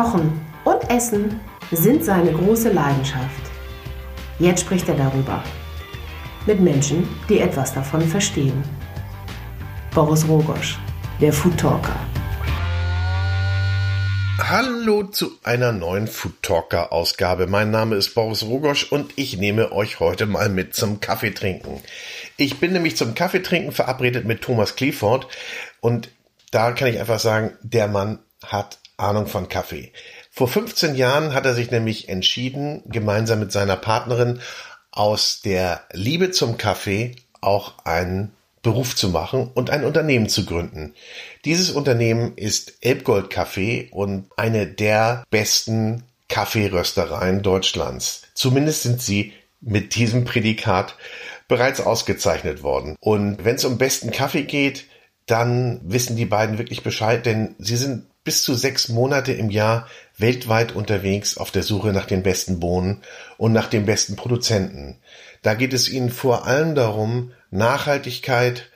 Kochen und Essen sind seine große Leidenschaft. Jetzt spricht er darüber. Mit Menschen, die etwas davon verstehen. Boris Rogosch, der Food Talker. Hallo zu einer neuen Food Talker Ausgabe. Mein Name ist Boris Rogosch und ich nehme euch heute mal mit zum Kaffeetrinken. Ich bin nämlich zum Kaffeetrinken verabredet mit Thomas Clifford und da kann ich einfach sagen, der Mann hat Ahnung von Kaffee. Vor 15 Jahren hat er sich nämlich entschieden, gemeinsam mit seiner Partnerin aus der Liebe zum Kaffee auch einen Beruf zu machen und ein Unternehmen zu gründen. Dieses Unternehmen ist Elbgold Kaffee und eine der besten Kaffeeröstereien Deutschlands. Zumindest sind sie mit diesem Prädikat bereits ausgezeichnet worden. Und wenn es um besten Kaffee geht, dann wissen die beiden wirklich Bescheid, denn sie sind bis zu sechs Monate im Jahr weltweit unterwegs auf der Suche nach den besten Bohnen und nach den besten Produzenten. Da geht es ihnen vor allem darum, Nachhaltigkeit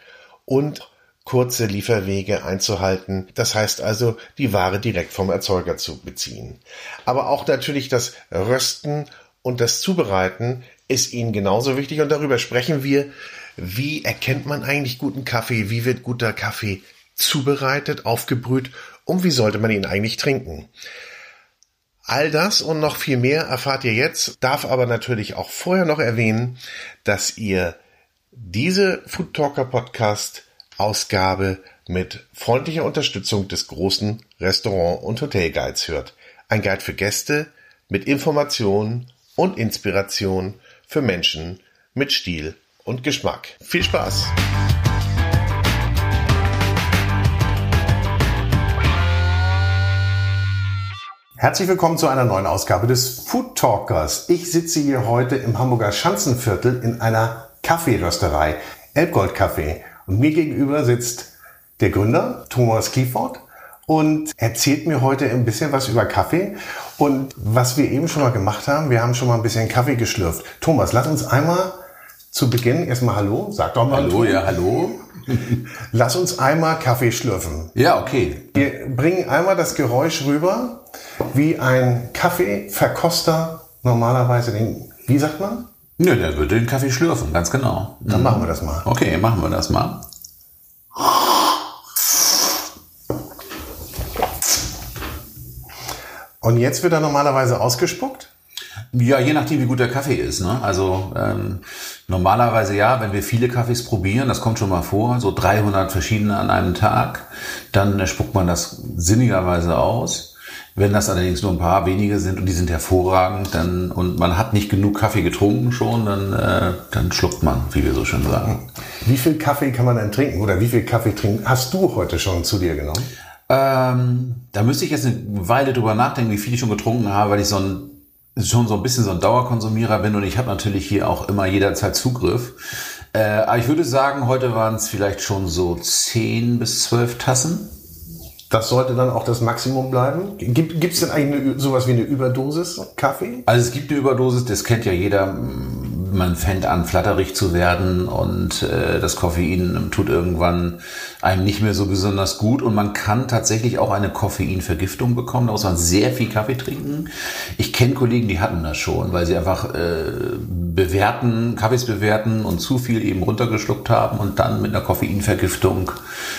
und kurze Lieferwege einzuhalten. Das heißt also, die Ware direkt vom Erzeuger zu beziehen. Aber auch natürlich das Rösten und das Zubereiten ist ihnen genauso wichtig und darüber sprechen wir. Wie erkennt man eigentlich guten Kaffee? Wie wird guter Kaffee zubereitet, aufgebrüht und wie sollte man ihn eigentlich trinken? All das und noch viel mehr erfahrt ihr jetzt, darf aber natürlich auch vorher noch erwähnen, dass ihr diese Food Talker Podcast Ausgabe mit freundlicher Unterstützung des großen Restaurant- und Hotelguides hört. Ein Guide für Gäste mit Informationen und Inspiration für Menschen mit Stil und Geschmack. Viel Spaß! Herzlich willkommen zu einer neuen Ausgabe des Food Talkers. Ich sitze hier heute im Hamburger Schanzenviertel in einer Kaffeerösterei, Elbgold Kaffee. Und mir gegenüber sitzt der Gründer, Thomas Clifford, und erzählt mir heute ein bisschen was über Kaffee. Und was wir eben schon mal gemacht haben, wir haben schon mal ein bisschen Kaffee geschlürft. Thomas, lass uns einmal zu Beginn erstmal Hallo, sag doch mal. Hallo, ja, hallo. Lass uns einmal Kaffee schlürfen. Ja, okay. Wir bringen einmal das Geräusch rüber, wie ein Kaffeeverkoster normalerweise den, wie sagt man? Ja, der würde den Kaffee schlürfen, ganz genau. Dann machen wir das mal. Okay, machen wir das mal. Und jetzt wird er normalerweise ausgespuckt? Ja, je nachdem, wie gut der Kaffee ist. Ne? Also ähm, normalerweise ja, wenn wir viele Kaffees probieren, das kommt schon mal vor, so 300 verschiedene an einem Tag, dann spuckt man das sinnigerweise aus. Wenn das allerdings nur ein paar wenige sind und die sind hervorragend, dann und man hat nicht genug Kaffee getrunken schon, dann, äh, dann schluckt man, wie wir so schön sagen. Wie viel Kaffee kann man denn trinken oder wie viel Kaffee trinken hast du heute schon zu dir genommen? Ähm, da müsste ich jetzt eine Weile drüber nachdenken, wie viel ich schon getrunken habe, weil ich so ein schon so ein bisschen so ein Dauerkonsumierer bin und ich habe natürlich hier auch immer jederzeit Zugriff. Äh, aber ich würde sagen, heute waren es vielleicht schon so 10 bis 12 Tassen. Das sollte dann auch das Maximum bleiben. Gibt es denn eigentlich eine, sowas wie eine Überdosis Kaffee? Also es gibt eine Überdosis, das kennt ja jeder. Man fängt an, flatterig zu werden und äh, das Koffein tut irgendwann einem nicht mehr so besonders gut und man kann tatsächlich auch eine Koffeinvergiftung bekommen. Da muss man sehr viel Kaffee trinken. Ich kenne Kollegen, die hatten das schon, weil sie einfach äh, bewerten, Kaffees bewerten und zu viel eben runtergeschluckt haben und dann mit einer Koffeinvergiftung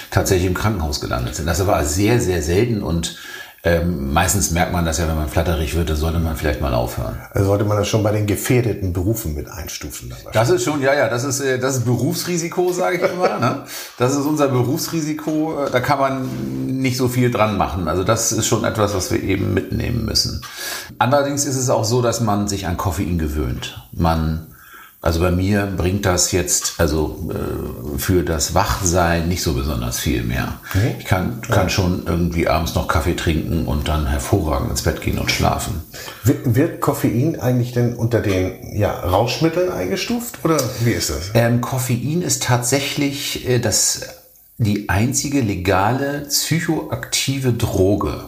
tatsächlich im Krankenhaus gelandet sind. Das aber sehr, sehr selten und ähm, meistens merkt man das ja, wenn man flatterig wird, dann sollte man vielleicht mal aufhören. Also sollte man das schon bei den gefährdeten Berufen mit einstufen. Das ist schon, ja, ja, das ist, äh, das ist Berufsrisiko, sage ich immer. ne? Das ist unser Berufsrisiko, äh, da kann man nicht so viel dran machen. Also das ist schon etwas, was wir eben mitnehmen müssen. Allerdings ist es auch so, dass man sich an Koffein gewöhnt. Man also bei mir bringt das jetzt also äh, für das Wachsein nicht so besonders viel mehr. Okay. Ich kann, kann schon irgendwie abends noch Kaffee trinken und dann hervorragend ins Bett gehen und schlafen. Wird, wird Koffein eigentlich denn unter den ja, Rauschmitteln eingestuft oder wie ist das? Ähm, Koffein ist tatsächlich äh, das, die einzige legale psychoaktive Droge,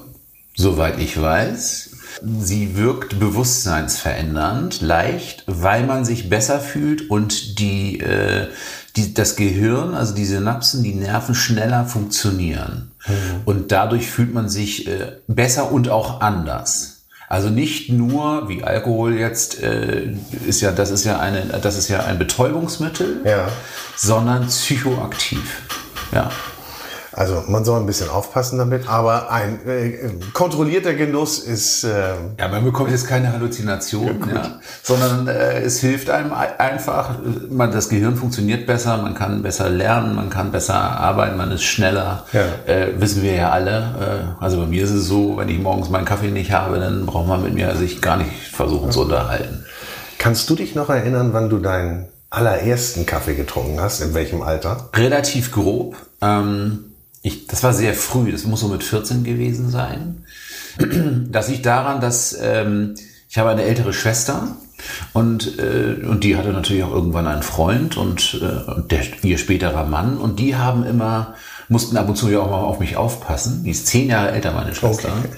soweit ich weiß. Sie wirkt bewusstseinsverändernd, leicht, weil man sich besser fühlt und die, äh, die, das Gehirn, also die Synapsen, die Nerven schneller funktionieren. Mhm. Und dadurch fühlt man sich äh, besser und auch anders. Also nicht nur wie Alkohol jetzt äh, ist ja das ist ja eine das ist ja ein Betäubungsmittel, ja. sondern psychoaktiv. Ja. Also man soll ein bisschen aufpassen damit, aber ein äh, kontrollierter Genuss ist. Äh, ja, man bekommt jetzt keine Halluzination, ja, ja, sondern äh, es hilft einem einfach. Man, das Gehirn funktioniert besser, man kann besser lernen, man kann besser arbeiten, man ist schneller. Ja. Äh, wissen wir ja alle. Äh, also bei mir ist es so, wenn ich morgens meinen Kaffee nicht habe, dann braucht man mit mir sich gar nicht versuchen zu unterhalten. Kannst du dich noch erinnern, wann du deinen allerersten Kaffee getrunken hast? In welchem Alter? Relativ grob. Ähm, ich, das war sehr früh, das muss so mit 14 gewesen sein. Das liegt daran, dass ähm, ich habe eine ältere Schwester und, äh, und die hatte natürlich auch irgendwann einen Freund und, äh, und der, ihr späterer Mann und die haben immer, mussten ab und zu ja auch mal auf mich aufpassen. Die ist zehn Jahre älter, meine Schwester. Okay.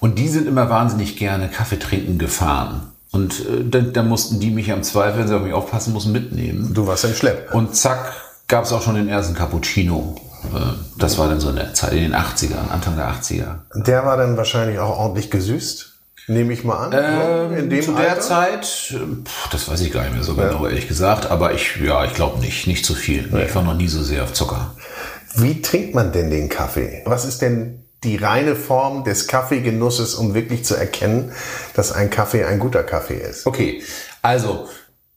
Und die sind immer wahnsinnig gerne Kaffee trinken gefahren. Und äh, dann, dann mussten die mich am Zweifel, wenn sie auf mich aufpassen mussten, mitnehmen. Du warst im Schlepp. Und zack, gab es auch schon den ersten Cappuccino. Äh, das war dann so in der Zeit, in den 80ern, Anfang der 80er. Der war dann wahrscheinlich auch ordentlich gesüßt? Nehme ich mal an. Ähm, in dem zu Alter? der Zeit, pff, das weiß ich gar nicht mehr so ja. genau, ehrlich gesagt, aber ich, ja, ich glaube nicht, nicht zu viel. Ja. Ich war noch nie so sehr auf Zucker. Wie trinkt man denn den Kaffee? Was ist denn die reine Form des Kaffeegenusses, um wirklich zu erkennen, dass ein Kaffee ein guter Kaffee ist? Okay, also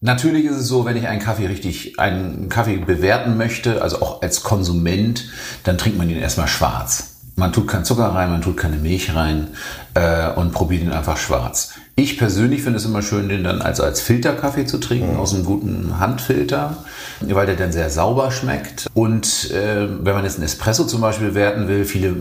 Natürlich ist es so, wenn ich einen Kaffee richtig, einen Kaffee bewerten möchte, also auch als Konsument, dann trinkt man ihn erstmal schwarz. Man tut keinen Zucker rein, man tut keine Milch rein äh, und probiert ihn einfach schwarz. Ich persönlich finde es immer schön, den dann also als Filterkaffee zu trinken, mhm. aus einem guten Handfilter, weil der dann sehr sauber schmeckt. Und äh, wenn man jetzt einen Espresso zum Beispiel bewerten will, viele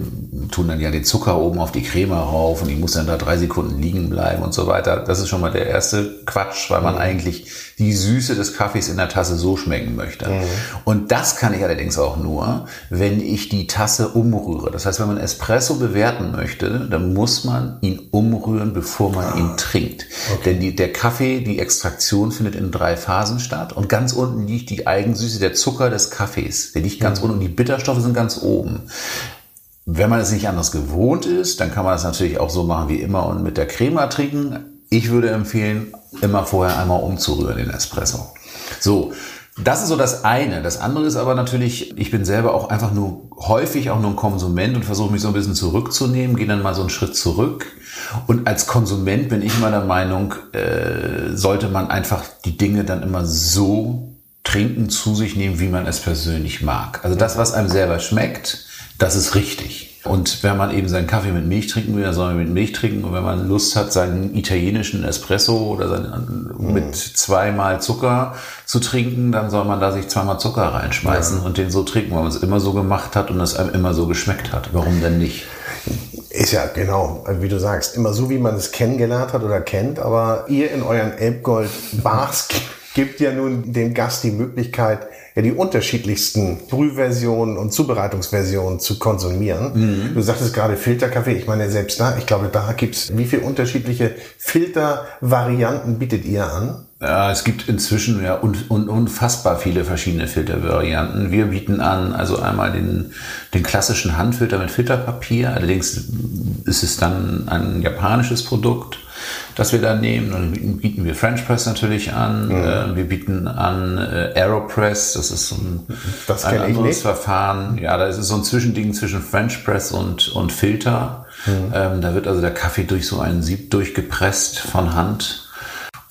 tun dann ja den Zucker oben auf die Creme rauf und die muss dann da drei Sekunden liegen bleiben und so weiter. Das ist schon mal der erste Quatsch, weil man mhm. eigentlich die Süße des Kaffees in der Tasse so schmecken möchte. Mhm. Und das kann ich allerdings auch nur, wenn ich die Tasse umrühre. Das heißt, wenn man Espresso bewerten möchte, dann muss man ihn umrühren, bevor man ihn trinkt. Okay. Denn die, der Kaffee, die Extraktion findet in drei Phasen statt und ganz unten liegt die Eigensüße, der Zucker des Kaffees. Der liegt ganz mhm. unten und die Bitterstoffe sind ganz oben. Wenn man es nicht anders gewohnt ist, dann kann man das natürlich auch so machen wie immer und mit der Crema trinken. Ich würde empfehlen, immer vorher einmal umzurühren den Espresso. So, das ist so das eine. Das andere ist aber natürlich, ich bin selber auch einfach nur häufig auch nur ein Konsument und versuche mich so ein bisschen zurückzunehmen, gehe dann mal so einen Schritt zurück. Und als Konsument bin ich immer der Meinung, äh, sollte man einfach die Dinge dann immer so trinken, zu sich nehmen, wie man es persönlich mag. Also das, was einem selber schmeckt, das ist richtig. Und wenn man eben seinen Kaffee mit Milch trinken will, dann soll man mit Milch trinken. Und wenn man Lust hat, seinen italienischen Espresso oder seinen, mm. mit zweimal Zucker zu trinken, dann soll man da sich zweimal Zucker reinschmeißen ja. und den so trinken, weil man es immer so gemacht hat und es einem immer so geschmeckt hat. Warum denn nicht? Ist ja genau, wie du sagst, immer so, wie man es kennengelernt hat oder kennt. Aber ihr in euren Elbgold-Bars gibt ja nun dem Gast die Möglichkeit, ja die unterschiedlichsten Brühversionen und Zubereitungsversionen zu konsumieren. Mhm. Du sagtest gerade Filterkaffee. Ich meine, selbst da, ich glaube, da gibt's wie viele unterschiedliche Filtervarianten bietet ihr an? Ja, es gibt inzwischen ja un, un, unfassbar viele verschiedene Filtervarianten. Wir bieten an, also einmal den, den klassischen Handfilter mit Filterpapier. Allerdings ist es dann ein japanisches Produkt das wir da nehmen. Dann bieten wir French Press natürlich an. Mhm. Äh, wir bieten an äh, Aeropress. Das ist so ein, das ein anderes Verfahren. Ja, da ist es so ein Zwischending zwischen French Press und, und Filter. Mhm. Ähm, da wird also der Kaffee durch so einen Sieb durchgepresst von Hand.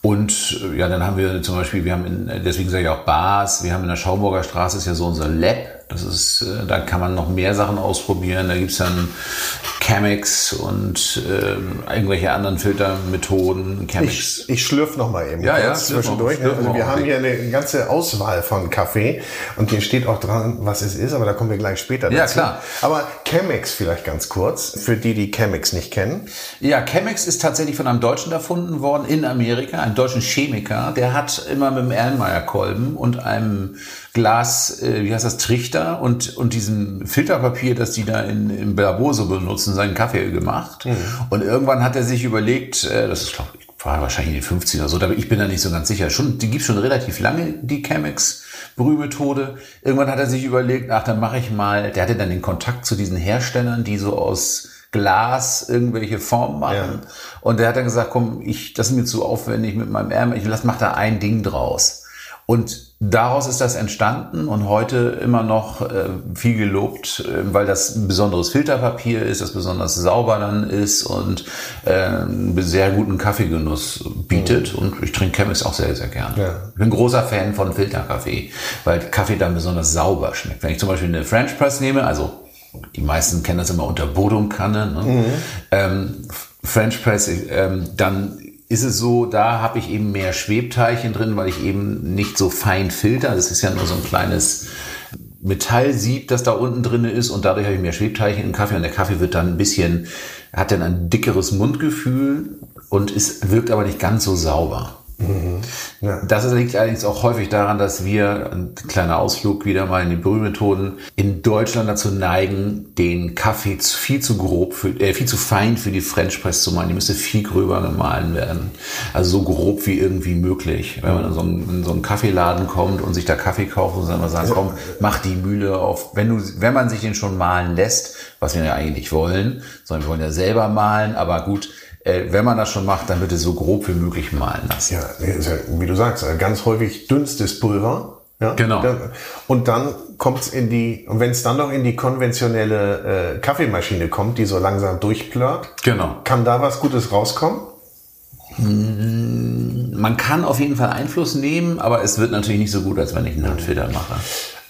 Und äh, ja, dann haben wir zum Beispiel, wir haben in, deswegen sage ich auch Bars, wir haben in der Schaumburger Straße ist ja so unser Lab. Das ist, äh, da kann man noch mehr Sachen ausprobieren. Da gibt's dann Chemex und äh, irgendwelche anderen Filtermethoden. Chemex. Ich, ich schlürf noch mal eben ja, ja, zwischendurch. Mal, also wir haben hier eine ganze Auswahl von Kaffee und hier steht auch dran, was es ist, aber da kommen wir gleich später dazu. Ja, klar. Aber Chemex vielleicht ganz kurz, für die, die Chemex nicht kennen. Ja, Chemex ist tatsächlich von einem Deutschen erfunden worden in Amerika, einem deutschen Chemiker. Der hat immer mit dem Erlenmeyer-Kolben und einem Glas, äh, wie heißt das, Trichter und, und diesem Filterpapier, das die da in, im Labor so benutzen, seinen Kaffee gemacht. Mhm. Und irgendwann hat er sich überlegt, äh, das ist glaube ich war wahrscheinlich in den 50 oder so, aber ich bin da nicht so ganz sicher. Schon, die gibt schon relativ lange, die Chemex Brühmethode. Irgendwann hat er sich überlegt, ach, dann mache ich mal, der hatte dann den Kontakt zu diesen Herstellern, die so aus Glas irgendwelche Formen machen. Ja. Und der hat dann gesagt, komm, ich, das ist mir zu aufwendig mit meinem Ärmel, ich lass, mach da ein Ding draus. Und daraus ist das entstanden und heute immer noch äh, viel gelobt, äh, weil das ein besonderes Filterpapier ist, das besonders sauber dann ist und äh, einen sehr guten Kaffeegenuss bietet. Mhm. Und ich trinke Chemex auch sehr, sehr gerne. Ja. Ich bin großer Fan von Filterkaffee, weil Kaffee dann besonders sauber schmeckt. Wenn ich zum Beispiel eine French Press nehme, also die meisten kennen das immer unter Bodumkanne, ne? mhm. ähm, French Press, ähm, dann ist es so, da habe ich eben mehr Schwebteilchen drin, weil ich eben nicht so fein filter. Das ist ja nur so ein kleines Metallsieb, das da unten drin ist und dadurch habe ich mehr Schwebteilchen im Kaffee und der Kaffee wird dann ein bisschen, hat dann ein dickeres Mundgefühl und ist, wirkt aber nicht ganz so sauber. Mhm. Ja. Das liegt allerdings auch häufig daran, dass wir, ein kleiner Ausflug wieder mal in die Brühmethoden, in Deutschland dazu neigen, den Kaffee viel zu grob, für, äh, viel zu fein für die French Press zu malen. Die müsste viel gröber gemahlen werden. Also so grob wie irgendwie möglich. Wenn man in so einen, in so einen Kaffeeladen kommt und sich da Kaffee kauft und dann mal sagen, komm, mach die Mühle auf. Wenn du, wenn man sich den schon malen lässt, was wir ja eigentlich nicht wollen, sondern wir wollen ja selber malen, aber gut, äh, wenn man das schon macht, dann bitte so grob wie möglich malen lassen. Ja, wie du sagst, ganz häufig dünnstes Pulver. Ja? Genau. Und dann kommt es in die, und wenn es dann noch in die konventionelle äh, Kaffeemaschine kommt, die so langsam durchplört, genau. kann da was Gutes rauskommen? Mm, man kann auf jeden Fall Einfluss nehmen, aber es wird natürlich nicht so gut, als wenn ich einen Handfilter mache.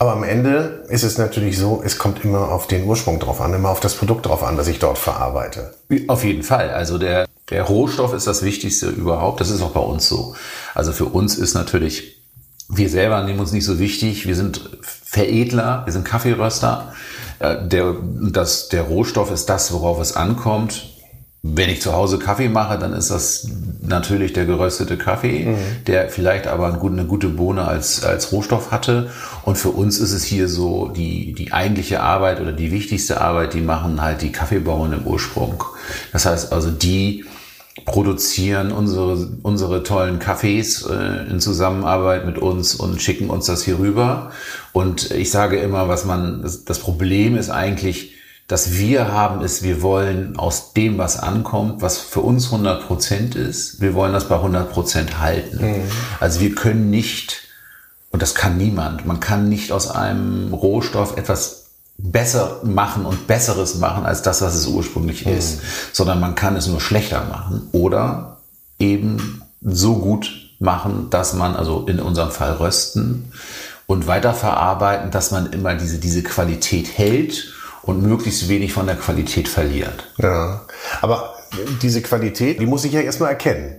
Aber am Ende ist es natürlich so, es kommt immer auf den Ursprung drauf an, immer auf das Produkt drauf an, das ich dort verarbeite. Auf jeden Fall. Also der, der Rohstoff ist das Wichtigste überhaupt. Das ist auch bei uns so. Also für uns ist natürlich, wir selber nehmen uns nicht so wichtig. Wir sind Veredler, wir sind Kaffeeröster. Äh, der, das, der Rohstoff ist das, worauf es ankommt. Wenn ich zu Hause Kaffee mache, dann ist das natürlich der geröstete Kaffee, mhm. der vielleicht aber eine gute Bohne als, als Rohstoff hatte. Und für uns ist es hier so, die, die eigentliche Arbeit oder die wichtigste Arbeit, die machen halt die Kaffeebauern im Ursprung. Das heißt also, die produzieren unsere, unsere tollen Kaffees äh, in Zusammenarbeit mit uns und schicken uns das hier rüber. Und ich sage immer, was man, das, das Problem ist eigentlich, das wir haben, ist, wir wollen aus dem, was ankommt, was für uns 100 Prozent ist, wir wollen das bei 100 Prozent halten. Mhm. Also wir können nicht, und das kann niemand, man kann nicht aus einem Rohstoff etwas besser machen und Besseres machen als das, was es ursprünglich mhm. ist, sondern man kann es nur schlechter machen oder eben so gut machen, dass man, also in unserem Fall rösten und weiterverarbeiten, dass man immer diese, diese Qualität hält und möglichst wenig von der Qualität verliert. Ja, aber diese Qualität, die muss ich ja erstmal erkennen.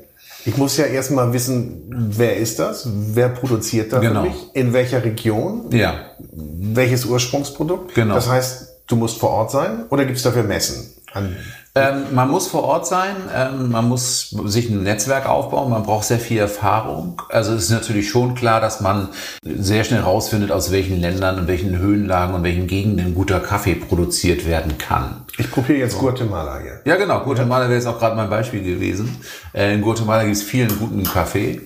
Ich muss ja erstmal wissen, wer ist das? Wer produziert das genau. für mich? In welcher Region? Ja. Welches Ursprungsprodukt? Genau. Das heißt, du musst vor Ort sein oder gibt es dafür Messen? An ähm, man muss vor Ort sein, ähm, man muss sich ein Netzwerk aufbauen, man braucht sehr viel Erfahrung. Also es ist natürlich schon klar, dass man sehr schnell rausfindet, aus welchen Ländern, in welchen Höhenlagen und welchen Gegenden guter Kaffee produziert werden kann. Ich probiere jetzt. Guatemala hier. Ja, genau. Guatemala wäre jetzt auch gerade mein Beispiel gewesen. Äh, in Guatemala gibt es vielen guten Kaffee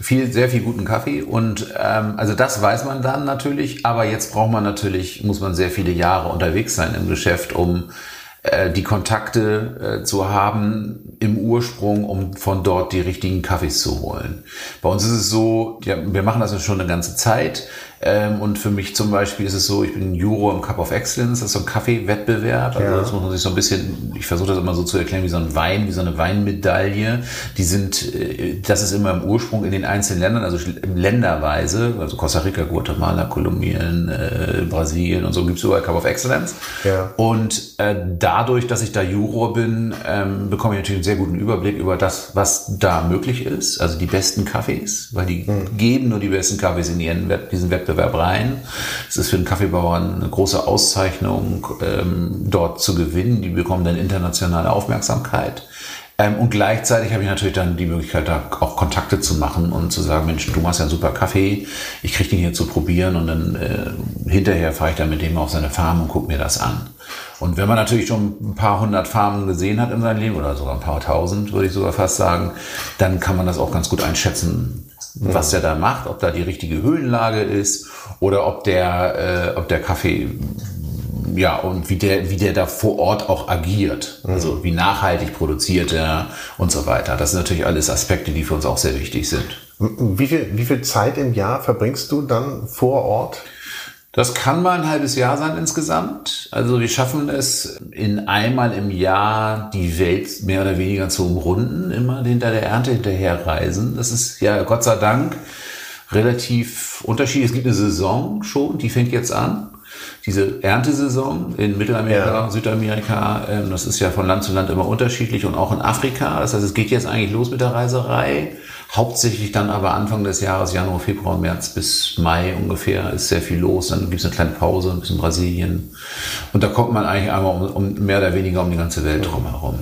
viel, sehr viel guten Kaffee und ähm, also das weiß man dann natürlich, aber jetzt braucht man natürlich, muss man sehr viele Jahre unterwegs sein im Geschäft, um äh, die Kontakte äh, zu haben im Ursprung, um von dort die richtigen Kaffees zu holen. Bei uns ist es so, ja, wir machen das schon eine ganze Zeit. Ähm, und für mich zum Beispiel ist es so, ich bin Juro im Cup of Excellence, das ist so ein Kaffeewettbewerb. Also ja. das muss man sich so ein bisschen, ich versuche das immer so zu erklären, wie so ein Wein, wie so eine Weinmedaille. Die sind, äh, das ist immer im Ursprung in den einzelnen Ländern, also länderweise, also Costa Rica, Guatemala, Kolumbien, äh, Brasilien und so gibt es überall Cup of Excellence. Ja. Und äh, dadurch, dass ich da Juror bin, ähm, bekomme ich natürlich einen sehr guten Überblick über das, was da möglich ist, also die besten Kaffees, weil die hm. geben nur die besten Kaffees in ihren, diesen Wettbewerb Wettbewerb rein. Es ist für den Kaffeebauern eine große Auszeichnung, ähm, dort zu gewinnen. Die bekommen dann internationale Aufmerksamkeit. Ähm, und gleichzeitig habe ich natürlich dann die Möglichkeit, da auch Kontakte zu machen und zu sagen, Mensch, du machst ja einen super Kaffee, ich kriege den hier zu probieren und dann äh, hinterher fahre ich dann mit dem auf seine Farm und gucke mir das an. Und wenn man natürlich schon ein paar hundert Farmen gesehen hat in seinem Leben oder sogar ein paar tausend, würde ich sogar fast sagen, dann kann man das auch ganz gut einschätzen, was der da macht, ob da die richtige Höhenlage ist oder ob der, äh, ob der Kaffee ja, und wie der, wie der da vor Ort auch agiert. Also wie nachhaltig produziert er und so weiter. Das sind natürlich alles Aspekte, die für uns auch sehr wichtig sind. Wie viel, wie viel Zeit im Jahr verbringst du dann vor Ort? Das kann mal ein halbes Jahr sein insgesamt. Also wir schaffen es in einmal im Jahr die Welt mehr oder weniger zu umrunden, immer hinter der Ernte hinterher reisen. Das ist ja Gott sei Dank relativ unterschiedlich. Es gibt eine Saison schon, die fängt jetzt an diese Erntesaison in Mittelamerika, ja. Südamerika, ähm, das ist ja von Land zu Land immer unterschiedlich und auch in Afrika. Das heißt, es geht jetzt eigentlich los mit der Reiserei. Hauptsächlich dann aber Anfang des Jahres, Januar, Februar, März bis Mai ungefähr, ist sehr viel los. Dann gibt es eine kleine Pause, ein bisschen Brasilien. Und da kommt man eigentlich einmal um, um mehr oder weniger um die ganze Welt drumherum.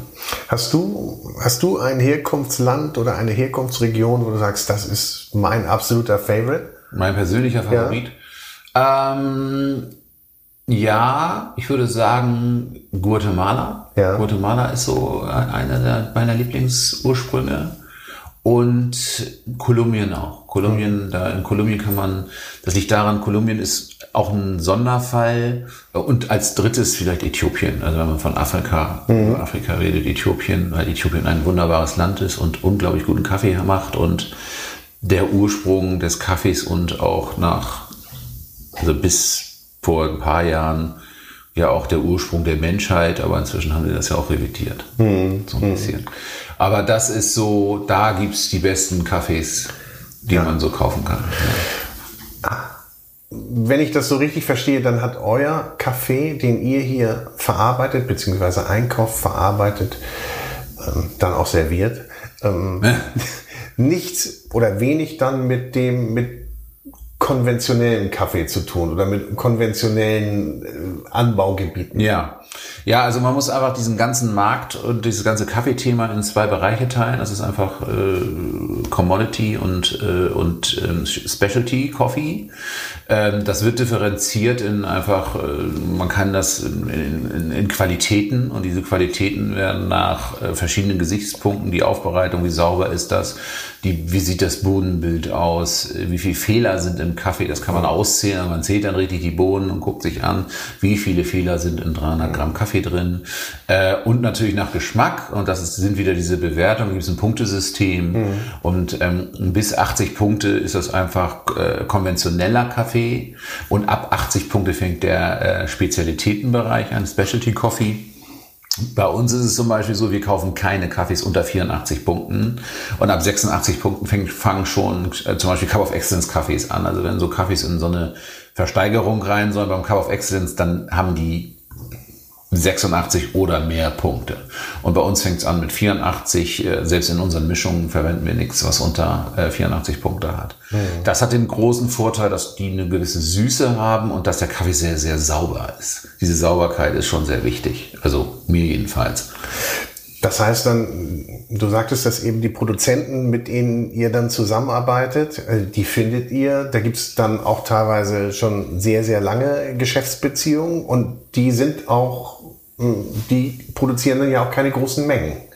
Hast du, hast du ein Herkunftsland oder eine Herkunftsregion, wo du sagst, das ist mein absoluter Favorite? Mein persönlicher Favorit? Ja. Ähm, ja, ich würde sagen Guatemala. Ja. Guatemala ist so einer der, meiner Lieblingsursprünge. Und Kolumbien auch. Kolumbien, da in Kolumbien kann man, das liegt daran, Kolumbien ist auch ein Sonderfall. Und als drittes vielleicht Äthiopien. Also wenn man von Afrika, mhm. Afrika redet, Äthiopien, weil Äthiopien ein wunderbares Land ist und unglaublich guten Kaffee macht und der Ursprung des Kaffees und auch nach, also bis vor ein paar Jahren ja auch der Ursprung der Menschheit, aber inzwischen haben sie das ja auch revidiert. Mhm. So ein bisschen. Aber das ist so, da gibt es die besten Kaffees, die ja. man so kaufen kann. Ja. Wenn ich das so richtig verstehe, dann hat euer Kaffee, den ihr hier verarbeitet, beziehungsweise einkauft, verarbeitet, ähm, dann auch serviert, ähm, nichts oder wenig dann mit dem, mit konventionellen Kaffee zu tun oder mit konventionellen äh, Anbaugebieten. Ja. Ja, also man muss einfach diesen ganzen Markt und dieses ganze Kaffeethema in zwei Bereiche teilen. Das ist einfach äh, Commodity und, äh, und äh, Specialty Coffee. Ähm, das wird differenziert in einfach, äh, man kann das in, in, in, Qualitäten und diese Qualitäten werden nach äh, verschiedenen Gesichtspunkten, die Aufbereitung, wie sauber ist das, die, wie sieht das Bodenbild aus, wie viele Fehler sind im Kaffee, das kann man auszählen, man zählt dann richtig die Bohnen und guckt sich an, wie viele Fehler sind in 300 Gramm Kaffee drin. Äh, und natürlich nach Geschmack und das ist, sind wieder diese Bewertungen, gibt es ein Punktesystem. Mhm. und ähm, bis 80 Punkte ist das einfach äh, konventioneller Kaffee. Und ab 80 Punkte fängt der äh, Spezialitätenbereich an, Specialty Coffee bei uns ist es zum Beispiel so, wir kaufen keine Kaffees unter 84 Punkten und ab 86 Punkten fängt, fangen schon äh, zum Beispiel Cup of Excellence Kaffees an. Also wenn so Kaffees in so eine Versteigerung rein sollen beim Cup of Excellence, dann haben die 86 oder mehr Punkte. Und bei uns fängt es an mit 84. Äh, selbst in unseren Mischungen verwenden wir nichts, was unter 84 äh, Punkte hat. Mhm. Das hat den großen Vorteil, dass die eine gewisse Süße haben und dass der Kaffee sehr, sehr sauber ist. Diese Sauberkeit ist schon sehr wichtig. Also mir jedenfalls. Das heißt dann, du sagtest, dass eben die Produzenten, mit denen ihr dann zusammenarbeitet, äh, die findet ihr. Da gibt es dann auch teilweise schon sehr, sehr lange Geschäftsbeziehungen und die sind auch die produzieren dann ja auch keine großen Mengen.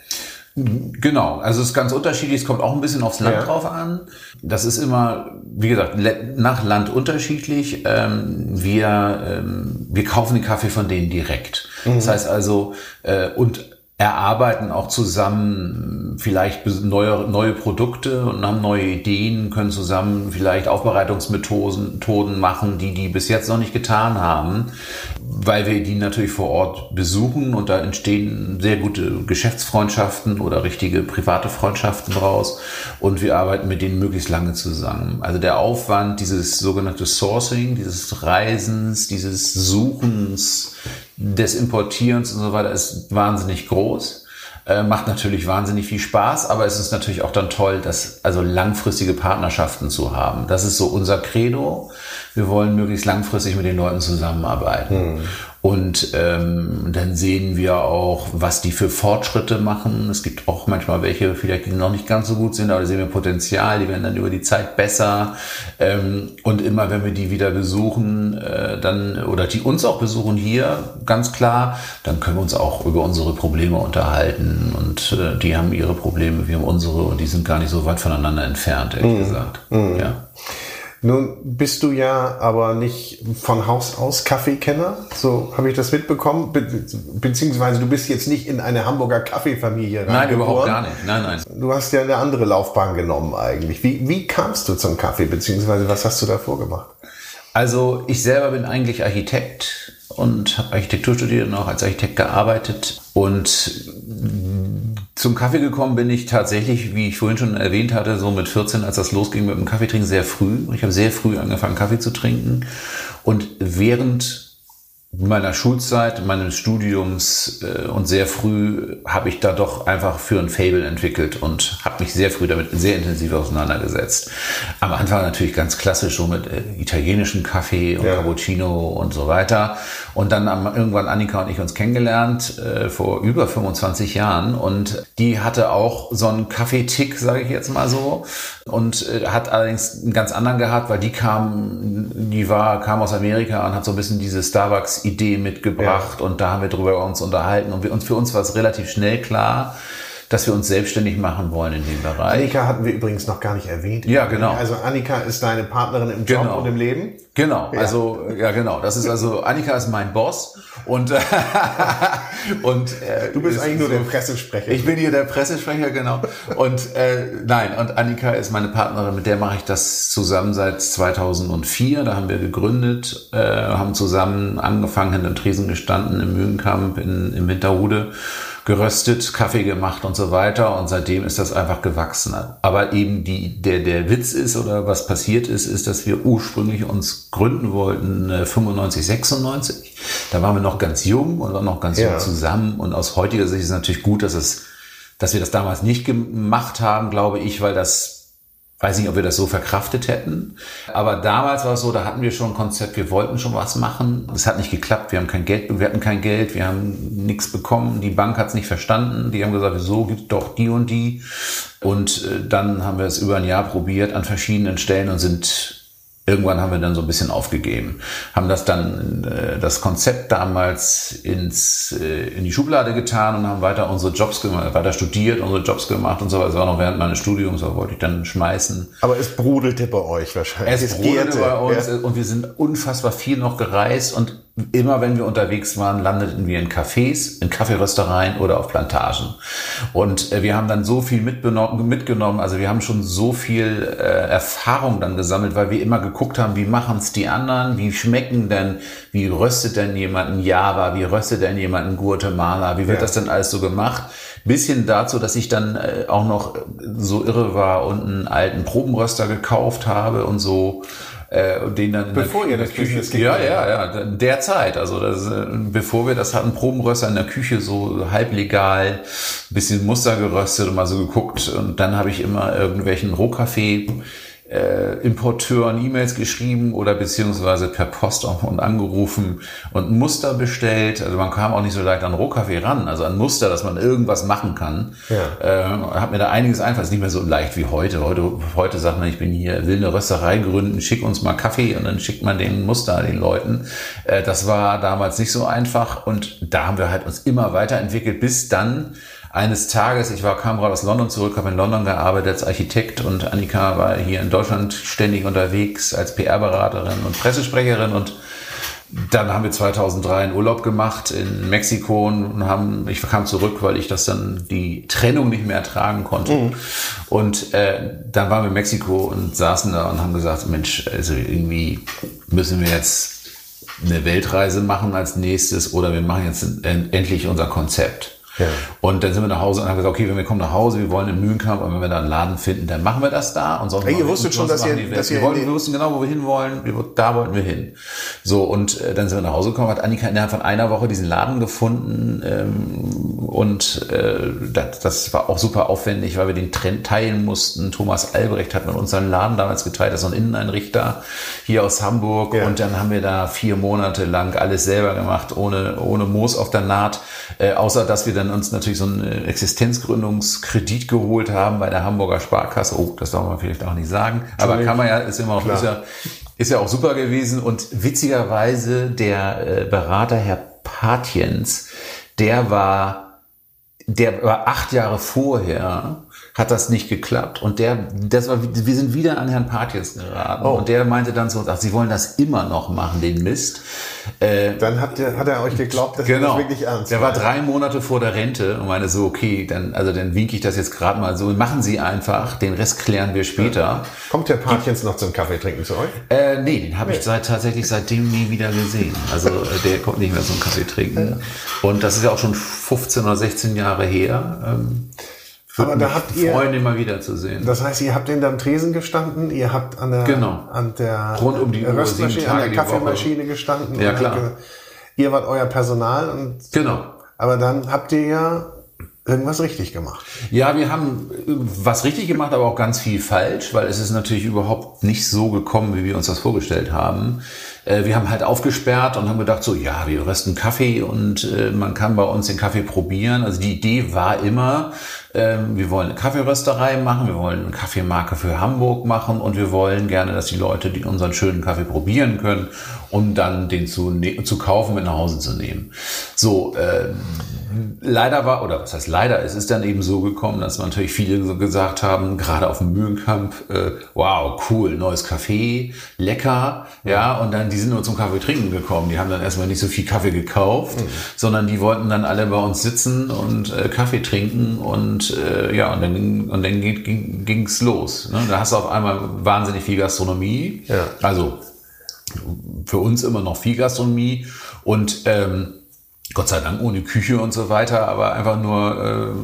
Genau, also es ist ganz unterschiedlich, es kommt auch ein bisschen aufs Land ja. drauf an. Das ist immer, wie gesagt, nach Land unterschiedlich. Ähm, wir, ähm, wir kaufen den Kaffee von denen direkt. Mhm. Das heißt also, äh, und erarbeiten auch zusammen vielleicht neue, neue Produkte und haben neue Ideen, können zusammen vielleicht Aufbereitungsmethoden machen, die die bis jetzt noch nicht getan haben, weil wir die natürlich vor Ort besuchen und da entstehen sehr gute Geschäftsfreundschaften oder richtige private Freundschaften draus und wir arbeiten mit denen möglichst lange zusammen. Also der Aufwand, dieses sogenannte Sourcing, dieses Reisens, dieses Suchens, des Importierens und so weiter ist wahnsinnig groß. Äh, macht natürlich wahnsinnig viel Spaß, aber es ist natürlich auch dann toll, dass also langfristige Partnerschaften zu haben. Das ist so unser Credo. Wir wollen möglichst langfristig mit den Leuten zusammenarbeiten. Mhm. Und ähm, dann sehen wir auch, was die für Fortschritte machen. Es gibt auch manchmal welche, vielleicht die noch nicht ganz so gut sind, aber da sehen wir Potenzial, die werden dann über die Zeit besser. Ähm, und immer wenn wir die wieder besuchen, äh, dann oder die uns auch besuchen hier, ganz klar, dann können wir uns auch über unsere Probleme unterhalten. Und äh, die haben ihre Probleme, wir haben unsere und die sind gar nicht so weit voneinander entfernt, ehrlich mhm. gesagt. Mhm. Ja. Nun bist du ja aber nicht von Haus aus Kaffeekenner, so habe ich das mitbekommen, Be beziehungsweise du bist jetzt nicht in eine Hamburger Kaffeefamilie Nein, überhaupt gar nicht. Nein, nein. Du hast ja eine andere Laufbahn genommen eigentlich. Wie, wie kamst du zum Kaffee, beziehungsweise was hast du davor gemacht? Also ich selber bin eigentlich Architekt und habe Architektur studiert und auch als Architekt gearbeitet und zum Kaffee gekommen bin ich tatsächlich, wie ich vorhin schon erwähnt hatte, so mit 14, als das losging mit dem Kaffeetrinken, sehr früh. Ich habe sehr früh angefangen, Kaffee zu trinken. Und während meiner Schulzeit, meines Studiums äh, und sehr früh habe ich da doch einfach für ein Fable entwickelt und habe mich sehr früh damit sehr intensiv auseinandergesetzt. Am Anfang natürlich ganz klassisch so mit äh, italienischen Kaffee und ja. Cappuccino und so weiter. Und dann haben irgendwann Annika und ich uns kennengelernt äh, vor über 25 Jahren. Und die hatte auch so einen Kaffeetick, sage ich jetzt mal so, und äh, hat allerdings einen ganz anderen gehabt, weil die kam, die war kam aus Amerika und hat so ein bisschen diese Starbucks Idee mitgebracht. Ja. und da haben wir drüber uns unterhalten. Und wir, uns für uns war es relativ schnell klar, dass wir uns selbstständig machen wollen in dem Bereich. Annika hatten wir übrigens noch gar nicht erwähnt. Ja, genau. Also Annika ist deine Partnerin im Job genau. und im Leben. Genau, ja. also ja genau. Das ist also Annika ist mein Boss und und äh, du bist eigentlich nur so, der Pressesprecher. Ich bin hier der Pressesprecher, genau. Und äh, nein, und Annika ist meine Partnerin, mit der mache ich das zusammen seit 2004. Da haben wir gegründet, äh, haben zusammen angefangen, hinter dem Tresen gestanden im Mühlenkamp in, im Winterhude geröstet, Kaffee gemacht und so weiter. Und seitdem ist das einfach gewachsen. Aber eben die, der, der Witz ist oder was passiert ist, ist, dass wir ursprünglich uns gründen wollten, 95, äh, 96. Da waren wir noch ganz jung und waren noch ganz ja. jung zusammen. Und aus heutiger Sicht ist es natürlich gut, dass es, dass wir das damals nicht gemacht haben, glaube ich, weil das Weiß nicht, ob wir das so verkraftet hätten. Aber damals war es so, da hatten wir schon ein Konzept, wir wollten schon was machen. Es hat nicht geklappt, wir haben kein Geld, wir hatten kein Geld, wir haben nichts bekommen, die Bank hat es nicht verstanden. Die haben gesagt, wieso gibt doch die und die. Und äh, dann haben wir es über ein Jahr probiert an verschiedenen Stellen und sind Irgendwann haben wir dann so ein bisschen aufgegeben, haben das dann äh, das Konzept damals ins äh, in die Schublade getan und haben weiter unsere Jobs gemacht, weiter studiert, unsere Jobs gemacht und so weiter. Das war noch während meines Studiums, aber wollte ich dann schmeißen. Aber es brodelte bei euch wahrscheinlich. Es, es brodelte bei uns ja. und wir sind unfassbar viel noch gereist und immer wenn wir unterwegs waren, landeten wir in Cafés, in Kaffeeröstereien oder auf Plantagen. Und äh, wir haben dann so viel mitgenommen, also wir haben schon so viel äh, Erfahrung dann gesammelt, weil wir immer geguckt haben, wie machen es die anderen, wie schmecken denn, wie röstet denn jemand ein Java, wie röstet denn jemand ein Guatemala, wie wird ja. das denn alles so gemacht? Bisschen dazu, dass ich dann äh, auch noch so irre war und einen alten Probenröster gekauft habe und so äh, den dann bevor ihr das Küche, Küche ja ja ja derzeit also das, äh, bevor wir das hatten Probenröster in der Küche so halblegal bisschen Muster geröstet und mal so geguckt. Und dann habe ich immer irgendwelchen Rohkaffee äh, Importeuren E-Mails geschrieben oder beziehungsweise per Post auch und angerufen und Muster bestellt. Also man kam auch nicht so leicht an Rohkaffee ran, also an Muster, dass man irgendwas machen kann. Ja. Äh, hat mir da einiges einfach, ist nicht mehr so leicht wie heute. Heute, heute sagt man, ich bin hier, will eine Rösterei gründen, schick uns mal Kaffee und dann schickt man den Muster den Leuten. Äh, das war damals nicht so einfach und da haben wir halt uns immer weiterentwickelt, bis dann eines Tages, ich war, kam gerade aus London zurück, habe in London gearbeitet als Architekt und Annika war hier in Deutschland ständig unterwegs als PR-Beraterin und Pressesprecherin und dann haben wir 2003 einen Urlaub gemacht in Mexiko und haben, ich kam zurück, weil ich das dann die Trennung nicht mehr ertragen konnte. Mhm. Und äh, dann waren wir in Mexiko und saßen da und haben gesagt, Mensch, also irgendwie müssen wir jetzt eine Weltreise machen als nächstes oder wir machen jetzt endlich unser Konzept. Ja. Und dann sind wir nach Hause und haben gesagt, okay, wenn wir kommen nach Hause, wir wollen in Mühlenkamp und wenn wir da einen Laden finden, dann machen wir das da. Und sonst ja, ihr wusstet schon, dass ihr, dass wir, ihr wollten, wir wussten genau, wo wir hinwollen. Wir, da wollten wir hin. So, und äh, dann sind wir nach Hause gekommen, hat Annika innerhalb von einer Woche diesen Laden gefunden. Ähm, und äh, das, das war auch super aufwendig, weil wir den Trend teilen mussten. Thomas Albrecht hat mit uns seinen Laden damals geteilt, das ist so ein Inneneinrichter hier aus Hamburg. Ja. Und dann haben wir da vier Monate lang alles selber gemacht, ohne, ohne Moos auf der Naht. Äh, außer, dass wir dann uns natürlich so einen Existenzgründungskredit geholt haben bei der Hamburger Sparkasse. Oh, das darf man vielleicht auch nicht sagen. Aber kann man ja, ist immer noch, ist ja, ist ja auch super gewesen. Und witzigerweise der äh, Berater Herr Patiens, der war, der war acht Jahre vorher hat das nicht geklappt. Und der, das war, wir sind wieder an Herrn Patjes geraten. Oh. Und der meinte dann zu uns, ach, Sie wollen das immer noch machen, den Mist. Äh, dann hat, der, hat er euch geglaubt, dass genau. das wirklich ernst Der war drei Monate vor der Rente und meine so, okay, dann, also dann winke ich das jetzt gerade mal so. Machen Sie einfach, den Rest klären wir später. Ja. Kommt der Patjens noch zum Kaffee trinken zu euch? Äh, nee, den habe nee. ich seit, tatsächlich seitdem nie wieder gesehen. Also äh, der kommt nicht mehr zum Kaffee trinken. Und das ist ja auch schon 15 oder 16 Jahre her. Ähm, aber da habt ihr freuen, ihn mal wiederzusehen. Das heißt, ihr habt in am Tresen gestanden, ihr habt an der genau. an der rund um die Röstmaschine, an der Kaffeemaschine gestanden. Ja klar. Ihr wart euer Personal und genau. Aber dann habt ihr ja irgendwas richtig gemacht. Ja, wir haben was richtig gemacht, aber auch ganz viel falsch, weil es ist natürlich überhaupt nicht so gekommen, wie wir uns das vorgestellt haben. Äh, wir haben halt aufgesperrt und haben gedacht, so ja, wir rösten Kaffee und äh, man kann bei uns den Kaffee probieren. Also die Idee war immer, ähm, wir wollen eine Kaffeerösterei machen, wir wollen eine Kaffeemarke für Hamburg machen und wir wollen gerne, dass die Leute die unseren schönen Kaffee probieren können, um dann den zu, ne-, zu kaufen, mit nach Hause zu nehmen. So, äh, leider war, oder was heißt leider, es ist dann eben so gekommen, dass natürlich viele so gesagt haben, gerade auf dem Mühlenkamp, äh, wow, cool, neues Kaffee, lecker, ja, und dann die sind nur zum Kaffee trinken gekommen. Die haben dann erstmal nicht so viel Kaffee gekauft, mhm. sondern die wollten dann alle bei uns sitzen und äh, Kaffee trinken und äh, ja, und dann, und dann ging, ging's los. Ne? Da hast du auf einmal wahnsinnig viel Gastronomie. Ja. Also für uns immer noch viel Gastronomie und ähm, Gott sei Dank ohne Küche und so weiter, aber einfach nur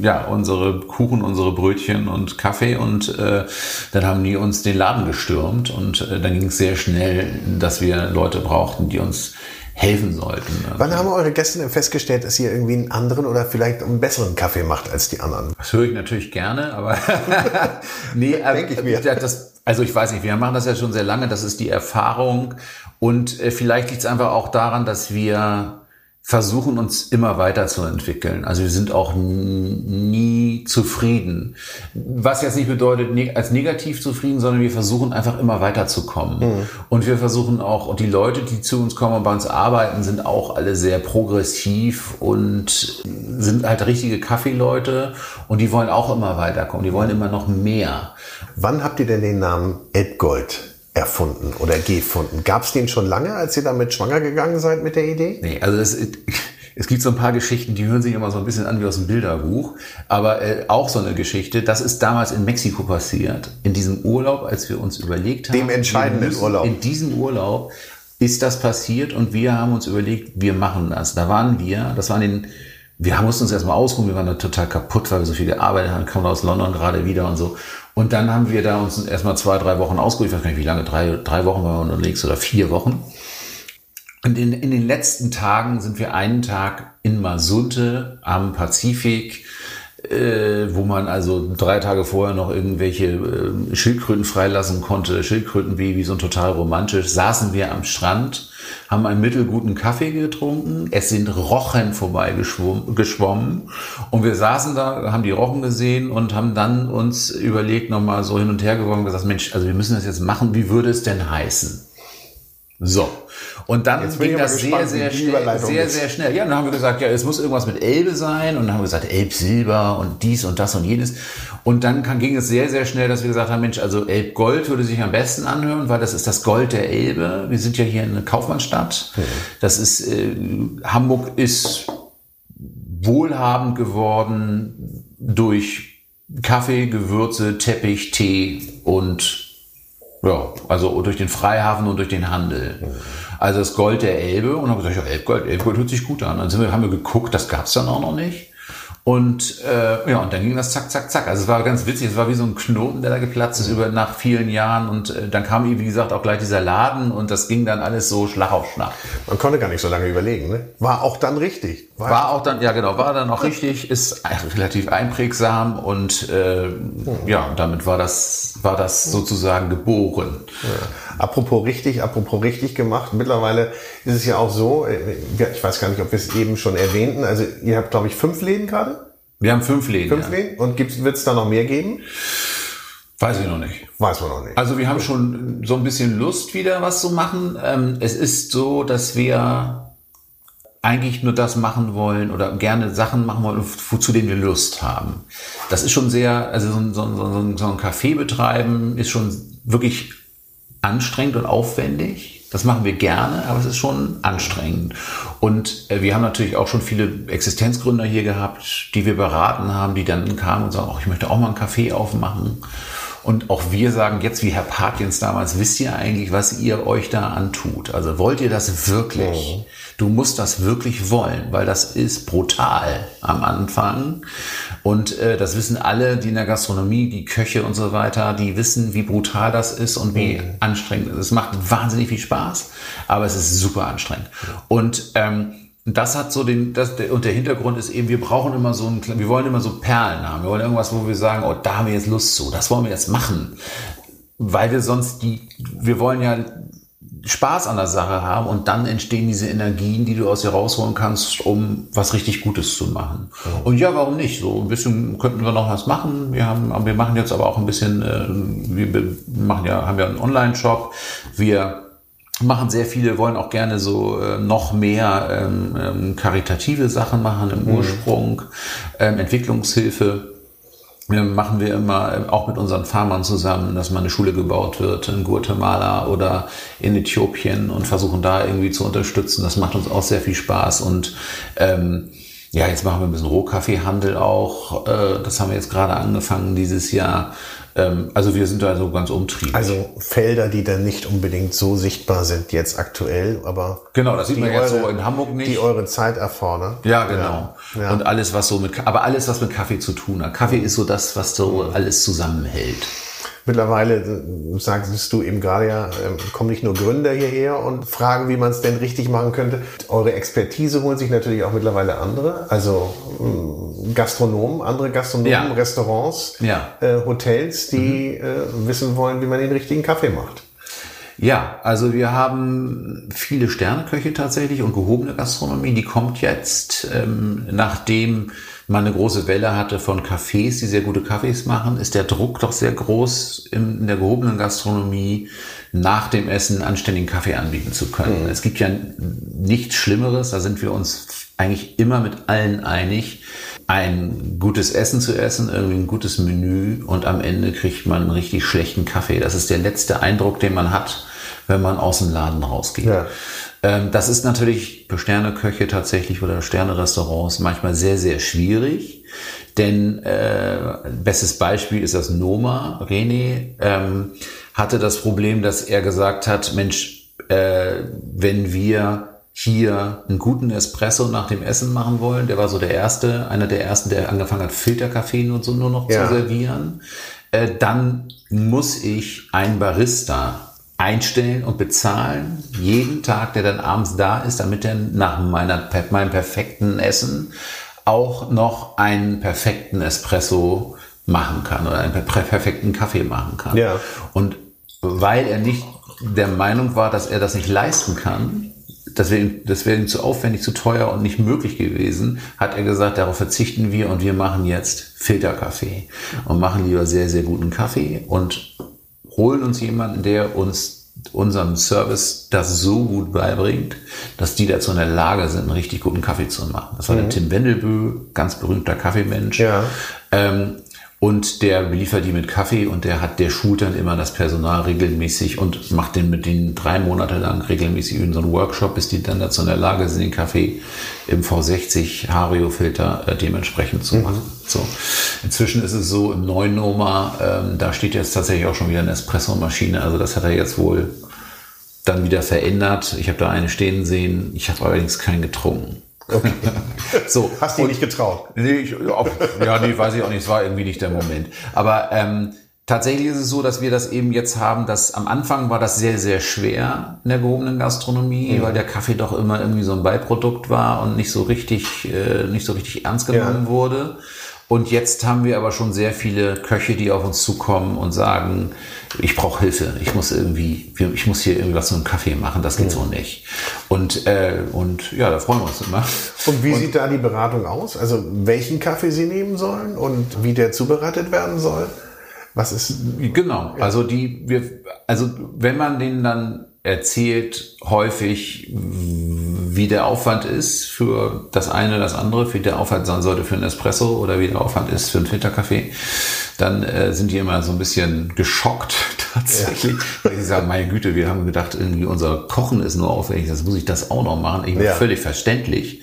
äh, ja unsere Kuchen, unsere Brötchen und Kaffee und äh, dann haben die uns den Laden gestürmt und äh, dann ging es sehr schnell, dass wir Leute brauchten, die uns helfen sollten. Wann haben eure Gäste denn festgestellt, dass ihr irgendwie einen anderen oder vielleicht einen besseren Kaffee macht als die anderen? Das höre ich natürlich gerne, aber nee, denke ich mir. Das, also ich weiß nicht, wir machen das ja schon sehr lange, das ist die Erfahrung. Und äh, vielleicht liegt es einfach auch daran, dass wir versuchen uns immer weiterzuentwickeln. Also wir sind auch nie zufrieden. Was jetzt nicht bedeutet als negativ zufrieden, sondern wir versuchen einfach immer weiterzukommen. Mhm. Und wir versuchen auch, und die Leute, die zu uns kommen und bei uns arbeiten, sind auch alle sehr progressiv und sind halt richtige Kaffeeleute und die wollen auch immer weiterkommen. Die wollen immer noch mehr. Wann habt ihr denn den Namen Edgold erfunden oder gefunden. Gab es den schon lange, als ihr damit schwanger gegangen seid mit der Idee? Nee, also es, es gibt so ein paar Geschichten, die hören sich immer so ein bisschen an wie aus dem Bilderbuch, aber äh, auch so eine Geschichte, das ist damals in Mexiko passiert, in diesem Urlaub, als wir uns überlegt haben. Dem entscheidenden Urlaub. In diesem Urlaub ist das passiert und wir haben uns überlegt, wir machen das. Da waren wir, das waren den wir mussten uns erstmal ausruhen, wir waren da total kaputt, weil wir so viel gearbeitet haben, kamen aus London gerade wieder und so. Und dann haben wir da uns erstmal zwei, drei Wochen ausgeruht, ich weiß gar nicht wie lange, drei, drei Wochen waren wir unterwegs oder vier Wochen. Und in, in den letzten Tagen sind wir einen Tag in Masunte am Pazifik, äh, wo man also drei Tage vorher noch irgendwelche äh, Schildkröten freilassen konnte, Schildkrötenbabys und total romantisch, saßen wir am Strand haben einen mittelguten Kaffee getrunken. Es sind Rochen vorbei geschwommen. Und wir saßen da, haben die Rochen gesehen und haben dann uns überlegt, nochmal so hin und her geworfen gesagt, Mensch, also wir müssen das jetzt machen. Wie würde es denn heißen? So. Und dann ging das sehr, sehr schnell, sehr, sehr schnell. Ja, dann haben wir gesagt, ja, es muss irgendwas mit Elbe sein. Und dann haben wir gesagt, Elbsilber und dies und das und jenes. Und dann kann, ging es sehr, sehr schnell, dass wir gesagt haben, Mensch, also Elbgold würde sich am besten anhören, weil das ist das Gold der Elbe. Wir sind ja hier in einer Kaufmannstadt. Mhm. Das ist, äh, Hamburg ist wohlhabend geworden durch Kaffee, Gewürze, Teppich, Tee und ja, also durch den Freihafen und durch den Handel. Also das Gold der Elbe und haben gesagt, ja, Elbgold, Elbgold hört sich gut an. Dann wir, haben wir geguckt, das gab es dann auch noch nicht. Und äh, ja, und dann ging das zack, zack, zack. Also es war ganz witzig, es war wie so ein Knoten, der da geplatzt ist über nach vielen Jahren. Und äh, dann kam, wie gesagt, auch gleich dieser Laden und das ging dann alles so Schlag auf Schlag. Man konnte gar nicht so lange überlegen, ne? War auch dann richtig. War, war auch dann, ja genau, war dann auch richtig, ist relativ einprägsam und äh, ja, damit war das, war das sozusagen geboren. Ja. Apropos richtig, apropos richtig gemacht. Mittlerweile ist es ja auch so, äh, ich weiß gar nicht, ob wir es eben schon erwähnten. Also ihr habt, glaube ich, fünf Läden gerade? Wir haben fünf Läden. Fünf ja. Läden? Und wird es da noch mehr geben? Weiß ich noch nicht. Weiß man noch nicht. Also wir haben schon so ein bisschen Lust, wieder was zu machen. Ähm, es ist so, dass wir eigentlich nur das machen wollen oder gerne Sachen machen wollen, wozu denen wir Lust haben. Das ist schon sehr, also so ein, so ein, so ein Café betreiben ist schon wirklich anstrengend und aufwendig. Das machen wir gerne, aber es ist schon anstrengend. Und äh, wir haben natürlich auch schon viele Existenzgründer hier gehabt, die wir beraten haben, die dann kamen und sagen, oh, ich möchte auch mal einen Café aufmachen. Und auch wir sagen jetzt, wie Herr Patjens damals, wisst ihr eigentlich, was ihr euch da antut? Also wollt ihr das wirklich? Mhm. Du musst das wirklich wollen, weil das ist brutal am Anfang. Und äh, das wissen alle, die in der Gastronomie, die Köche und so weiter, die wissen, wie brutal das ist und wie mhm. anstrengend es ist. Es macht wahnsinnig viel Spaß, aber es ist super anstrengend. Und ähm, das hat so den, das, und der Hintergrund ist eben, wir brauchen immer so ein, wir wollen immer so Perlen haben. Wir wollen irgendwas, wo wir sagen, oh, da haben wir jetzt Lust zu, das wollen wir jetzt machen. Weil wir sonst die, wir wollen ja Spaß an der Sache haben und dann entstehen diese Energien, die du aus dir rausholen kannst, um was richtig Gutes zu machen. Ja. Und ja, warum nicht? So ein bisschen könnten wir noch was machen. Wir haben, wir machen jetzt aber auch ein bisschen, äh, wir machen ja, haben ja einen Online-Shop. Wir machen sehr viele, wollen auch gerne so äh, noch mehr ähm, ähm, karitative Sachen machen im mhm. Ursprung, ähm, Entwicklungshilfe. Wir machen wir immer äh, auch mit unseren Farmern zusammen, dass mal eine Schule gebaut wird in Guatemala oder in Äthiopien und versuchen da irgendwie zu unterstützen. Das macht uns auch sehr viel Spaß und ähm, ja, jetzt machen wir ein bisschen Rohkaffeehandel auch. Äh, das haben wir jetzt gerade angefangen dieses Jahr. Ähm, also wir sind da so ganz umtriebig. Also Felder, die dann nicht unbedingt so sichtbar sind jetzt aktuell, aber genau, das sieht man jetzt so in Hamburg nicht. Die eure Zeit erfordern. Ja, genau. Ja, ja. Und alles, was so mit, aber alles, was mit Kaffee zu tun hat. Kaffee ist so das, was so alles zusammenhält. Mittlerweile äh, sagst du eben gerade ja, ähm, kommen nicht nur Gründer hierher und fragen, wie man es denn richtig machen könnte. Eure Expertise holen sich natürlich auch mittlerweile andere, also ähm, Gastronomen, andere Gastronomen, ja. Restaurants, ja. Äh, Hotels, die mhm. äh, wissen wollen, wie man den richtigen Kaffee macht. Ja, also wir haben viele Sterneköche tatsächlich und gehobene Gastronomie, die kommt jetzt, ähm, nachdem man eine große Welle hatte von Cafés, die sehr gute Kaffees machen, ist der Druck doch sehr groß in der gehobenen Gastronomie nach dem Essen anständigen Kaffee anbieten zu können. Mhm. Es gibt ja nichts Schlimmeres, da sind wir uns eigentlich immer mit allen einig, ein gutes Essen zu essen, irgendwie ein gutes Menü und am Ende kriegt man einen richtig schlechten Kaffee. Das ist der letzte Eindruck, den man hat, wenn man aus dem Laden rausgeht. Ja. Ähm, das ist natürlich für Sterneköche tatsächlich oder Sternerestaurants manchmal sehr, sehr schwierig. Denn äh, bestes Beispiel ist das Noma. René ähm, hatte das Problem, dass er gesagt hat, Mensch, äh, wenn wir hier einen guten Espresso nach dem Essen machen wollen, der war so der erste, einer der ersten, der angefangen hat, Filterkaffee nur, so nur noch ja. zu servieren, äh, dann muss ich einen Barista einstellen und bezahlen, jeden Tag, der dann abends da ist, damit er nach meiner, meinem perfekten Essen auch noch einen perfekten Espresso machen kann oder einen perfekten Kaffee machen kann. Ja. Und weil er nicht der Meinung war, dass er das nicht leisten kann, das wäre, das wäre ihm zu aufwendig, zu teuer und nicht möglich gewesen, hat er gesagt, darauf verzichten wir und wir machen jetzt Filterkaffee und machen lieber sehr, sehr guten Kaffee und holen uns jemanden, der uns unseren Service das so gut beibringt, dass die dazu in der Lage sind, einen richtig guten Kaffee zu machen. Das war mhm. der Tim Wendelbö, ganz berühmter Kaffeemensch. Ja. Ähm, und der beliefert die mit Kaffee und der hat, der schult dann immer das Personal regelmäßig und macht den mit denen drei Monate lang regelmäßig in so einen Workshop, bis die dann dazu in der Lage sind, den Kaffee im V60 Hario-Filter äh, dementsprechend zu machen. Mhm. So. Inzwischen ist es so, im neuen Noma, ähm, da steht jetzt tatsächlich auch schon wieder eine Espresso-Maschine. Also das hat er jetzt wohl dann wieder verändert. Ich habe da eine stehen sehen. Ich habe allerdings keinen getrunken. Okay. so. Hast du dich nicht getraut? Nee, ich, ja, nee, weiß ich auch nicht. Es war irgendwie nicht der Moment. Aber ähm, Tatsächlich ist es so, dass wir das eben jetzt haben, dass am Anfang war das sehr, sehr schwer in der gehobenen Gastronomie, mhm. weil der Kaffee doch immer irgendwie so ein Beiprodukt war und nicht so richtig, äh, nicht so richtig ernst genommen ja. wurde. Und jetzt haben wir aber schon sehr viele Köche, die auf uns zukommen und sagen, ich brauche Hilfe, ich muss irgendwie, ich muss hier irgendwas mit dem Kaffee machen, das geht mhm. so nicht. Und, äh, und ja, da freuen wir uns immer. Und wie und, sieht da die Beratung aus? Also welchen Kaffee Sie nehmen sollen und wie der zubereitet werden soll? Was ist? Genau. Also die, wir, also wenn man denen dann erzählt häufig, wie der Aufwand ist für das eine, das andere, wie der Aufwand sein sollte für ein Espresso oder wie der Aufwand ist für einen Filterkaffee, dann äh, sind die immer so ein bisschen geschockt tatsächlich, ja. weil sie sagen, meine Güte, wir haben gedacht, irgendwie unser Kochen ist nur aufwendig, das muss ich das auch noch machen. Ich bin ja. völlig verständlich.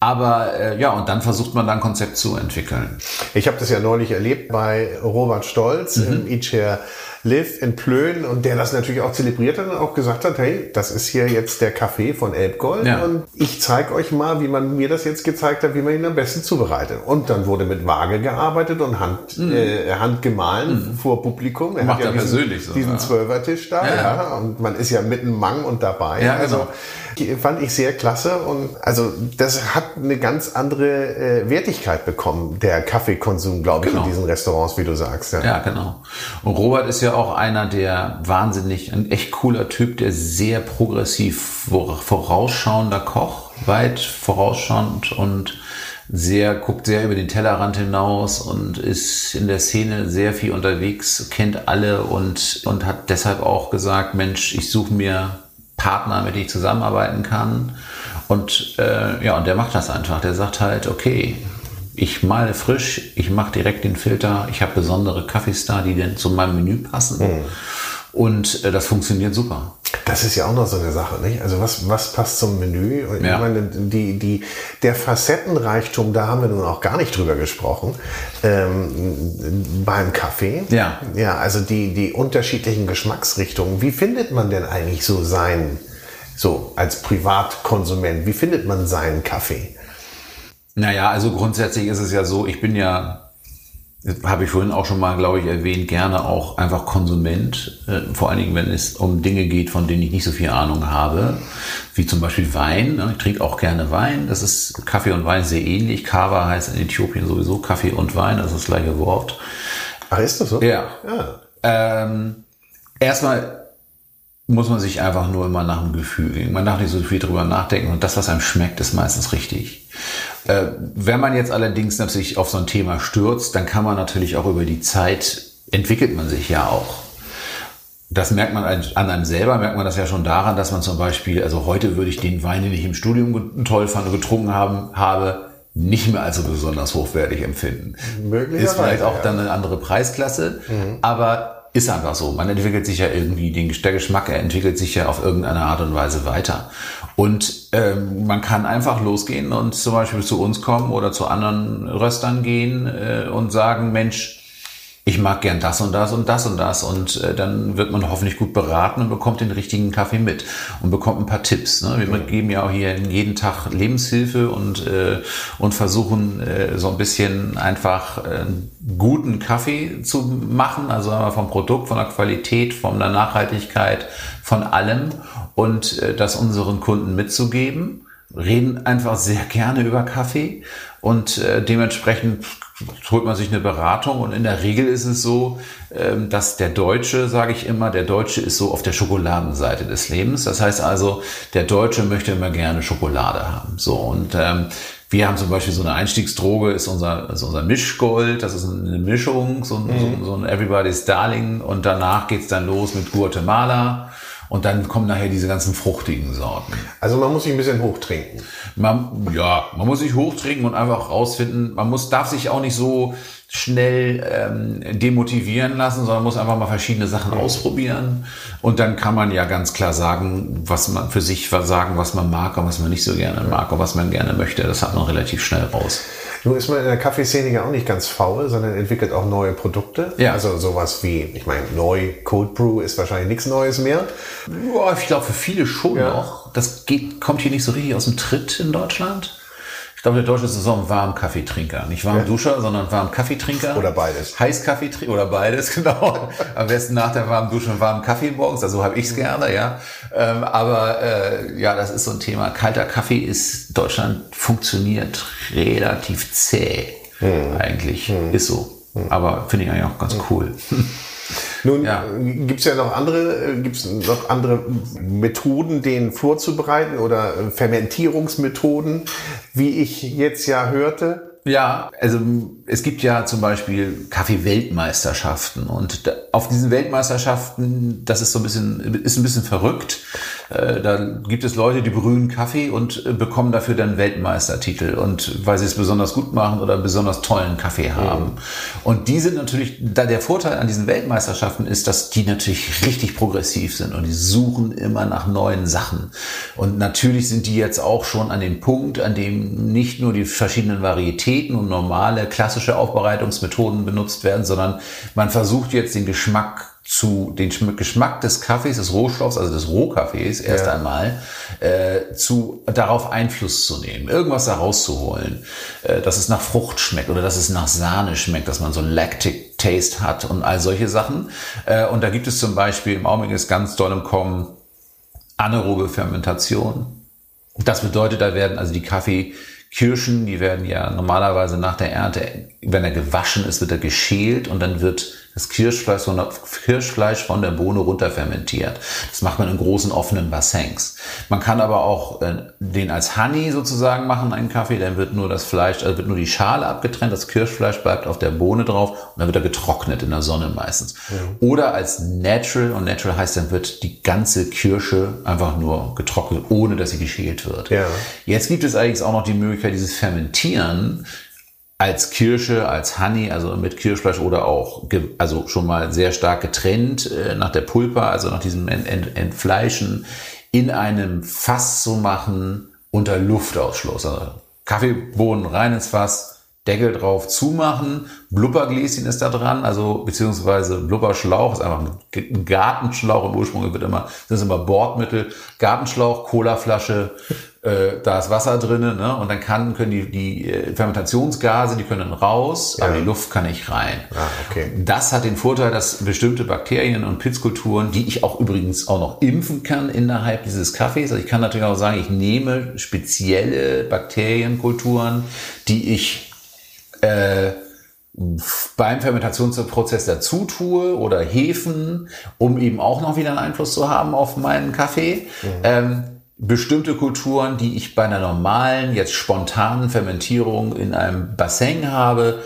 Aber äh, ja, und dann versucht man dann Konzept zu entwickeln. Ich habe das ja neulich erlebt bei Robert Stolz mhm. im Icher Live in Plön und der das natürlich auch zelebriert hat und auch gesagt hat, hey, das ist hier jetzt der Kaffee von Elbgold ja. und ich zeige euch mal, wie man mir das jetzt gezeigt hat, wie man ihn am besten zubereitet. Und dann wurde mit Waage gearbeitet und Hand, mhm. äh, Hand gemahlen mhm. vor Publikum. Er Macht hat ja diesen, persönlich so, diesen Zwölfertisch da, ja. ja. Und man ist ja mitten Mang und dabei. Ja, also, genau. Also fand ich sehr klasse und also das hat eine ganz andere äh, Wertigkeit bekommen, der Kaffeekonsum, glaube ich, genau. in diesen Restaurants, wie du sagst. Ja. ja, genau. Und Robert ist ja auch einer, der wahnsinnig, ein echt cooler Typ, der sehr progressiv vorausschauender Koch, weit vorausschauend und sehr, guckt sehr über den Tellerrand hinaus und ist in der Szene sehr viel unterwegs, kennt alle und, und hat deshalb auch gesagt, Mensch, ich suche mir Partner, mit denen ich zusammenarbeiten kann. Und äh, ja, und der macht das einfach. Der sagt halt, okay, ich male frisch, ich mache direkt den Filter, ich habe besondere Kaffeestar, die denn zu meinem Menü passen. Mhm. Und äh, das funktioniert super. Das ist ja auch noch so eine Sache, nicht? Also was, was passt zum Menü? Und ja. Ich meine, die, die, der Facettenreichtum, da haben wir nun auch gar nicht drüber gesprochen, ähm, beim Kaffee. Ja. Ja, also die, die unterschiedlichen Geschmacksrichtungen. Wie findet man denn eigentlich so sein, so als Privatkonsument, wie findet man seinen Kaffee? Naja, also grundsätzlich ist es ja so, ich bin ja, habe ich vorhin auch schon mal, glaube ich, erwähnt, gerne auch einfach Konsument, äh, vor allen Dingen, wenn es um Dinge geht, von denen ich nicht so viel Ahnung habe, wie zum Beispiel Wein. Ne? Ich trinke auch gerne Wein. Das ist Kaffee und Wein sehr ähnlich. Kava heißt in Äthiopien sowieso Kaffee und Wein, das ist das gleiche Wort. Ach, ist das so? Ja. ja. Ähm, erstmal muss man sich einfach nur immer nach dem Gefühl gehen. Man darf nicht so viel drüber nachdenken und das, was einem schmeckt, ist meistens richtig. Äh, wenn man jetzt allerdings natürlich auf so ein Thema stürzt, dann kann man natürlich auch über die Zeit, entwickelt man sich ja auch. Das merkt man an einem selber, merkt man das ja schon daran, dass man zum Beispiel, also heute würde ich den Wein, den ich im Studium toll fand und getrunken haben, habe, nicht mehr als so besonders hochwertig empfinden. Ist vielleicht auch ja. dann eine andere Preisklasse, mhm. aber ist einfach so. Man entwickelt sich ja irgendwie, den, der Geschmack er entwickelt sich ja auf irgendeine Art und Weise weiter. Und ähm, man kann einfach losgehen und zum Beispiel zu uns kommen oder zu anderen Röstern gehen äh, und sagen, Mensch, ich mag gern das und das und das und das und äh, dann wird man hoffentlich gut beraten und bekommt den richtigen Kaffee mit und bekommt ein paar Tipps. Ne? Wir geben ja auch hier jeden Tag Lebenshilfe und, äh, und versuchen äh, so ein bisschen einfach äh, guten Kaffee zu machen, also vom Produkt, von der Qualität, von der Nachhaltigkeit, von allem und äh, das unseren Kunden mitzugeben reden einfach sehr gerne über Kaffee und äh, dementsprechend holt man sich eine Beratung und in der Regel ist es so, ähm, dass der Deutsche, sage ich immer, der Deutsche ist so auf der Schokoladenseite des Lebens. Das heißt also, der Deutsche möchte immer gerne Schokolade haben. So und ähm, wir haben zum Beispiel so eine Einstiegsdroge, ist unser, ist unser Mischgold, das ist eine Mischung, so, mhm. so, so ein Everybody's Darling und danach geht's dann los mit Guatemala und dann kommen nachher diese ganzen fruchtigen Sorten. Also man muss sich ein bisschen hochtrinken. Man, ja, man muss sich hochtrinken und einfach rausfinden. Man muss, darf sich auch nicht so schnell ähm, demotivieren lassen, sondern muss einfach mal verschiedene Sachen ja. ausprobieren. Und dann kann man ja ganz klar sagen, was man für sich sagen, was man mag und was man nicht so gerne mag und was man gerne möchte. Das hat man relativ schnell raus. Nun ist man in der Kaffeeszene ja auch nicht ganz faul, sondern entwickelt auch neue Produkte. Ja. Also sowas wie, ich meine, neu Cold Brew ist wahrscheinlich nichts Neues mehr. Ja, ich glaube für viele schon ja. noch. Das geht, kommt hier nicht so richtig aus dem Tritt in Deutschland. Glaube, der Deutsche ist so ein Warm-Kaffeetrinker. Nicht Warmduscher, ja. sondern Warm-Kaffeetrinker. Oder beides. Heiß-Kaffeetrinker oder beides, genau. Am besten nach der warmen Dusche einen warmen Kaffee morgens. Also habe ich's gerne, ja. Ähm, aber äh, ja, das ist so ein Thema. Kalter Kaffee ist, Deutschland funktioniert relativ zäh. Hm. Eigentlich. Hm. Ist so. Hm. Aber finde ich eigentlich auch ganz cool. Nun ja. gibt es ja noch andere, äh, gibt's noch andere Methoden, den vorzubereiten oder äh, Fermentierungsmethoden, wie ich jetzt ja hörte. Ja, also es gibt ja zum Beispiel Kaffee-Weltmeisterschaften und auf diesen Weltmeisterschaften, das ist so ein bisschen, ist ein bisschen verrückt. Äh, da gibt es Leute, die brühen Kaffee und äh, bekommen dafür dann Weltmeistertitel und weil sie es besonders gut machen oder besonders tollen Kaffee haben. Und die sind natürlich, da der Vorteil an diesen Weltmeisterschaften ist, dass die natürlich richtig progressiv sind und die suchen immer nach neuen Sachen. Und natürlich sind die jetzt auch schon an dem Punkt, an dem nicht nur die verschiedenen Varietäten und normale klassische Aufbereitungsmethoden benutzt werden, sondern man versucht jetzt den Geschmack zu den Geschmack des Kaffees, des Rohstoffs, also des Rohkaffees erst ja. einmal, äh, zu darauf Einfluss zu nehmen, irgendwas da rauszuholen, äh, dass es nach Frucht schmeckt oder dass es nach Sahne schmeckt, dass man so Lactic Taste hat und all solche Sachen. Äh, und da gibt es zum Beispiel im Augenblick ist ganz doll im Kommen anaerobe Fermentation. Das bedeutet, da werden also die Kaffeekirschen, die werden ja normalerweise nach der Ernte, wenn er gewaschen ist, wird er geschält und dann wird das Kirschfleisch von, der, Kirschfleisch von der Bohne runter fermentiert. Das macht man in großen offenen Bassins. Man kann aber auch äh, den als Honey sozusagen machen, einen Kaffee. Dann wird nur das Fleisch, also wird nur die Schale abgetrennt, das Kirschfleisch bleibt auf der Bohne drauf und dann wird er getrocknet in der Sonne meistens. Ja. Oder als Natural und Natural heißt, dann wird die ganze Kirsche einfach nur getrocknet, ohne dass sie geschält wird. Ja. Jetzt gibt es eigentlich auch noch die Möglichkeit, dieses Fermentieren als Kirsche, als Honey, also mit Kirschfleisch oder auch, also schon mal sehr stark getrennt äh, nach der Pulpa, also nach diesem Ent Ent Entfleischen, in einem Fass zu machen unter Luftausschluss. Also Kaffeebohnen rein ins Fass, Deckel drauf zumachen, Blubbergläschen ist da dran, also beziehungsweise Blubberschlauch ist einfach ein Gartenschlauch im Ursprung wird immer, das ist immer Bordmittel, Gartenschlauch, Colaflasche, äh, da ist Wasser drinnen, ne? Und dann kann, können die, die äh, Fermentationsgase, die können raus, ja. aber die Luft kann nicht rein. Ah, okay. Das hat den Vorteil, dass bestimmte Bakterien und Pilzkulturen, die ich auch übrigens auch noch impfen kann innerhalb dieses Kaffees, also ich kann natürlich auch sagen, ich nehme spezielle Bakterienkulturen, die ich äh, beim Fermentationsprozess dazu tue oder Hefen, um eben auch noch wieder einen Einfluss zu haben auf meinen Kaffee. Mhm. Ähm, bestimmte Kulturen, die ich bei einer normalen, jetzt spontanen Fermentierung in einem Bassin habe,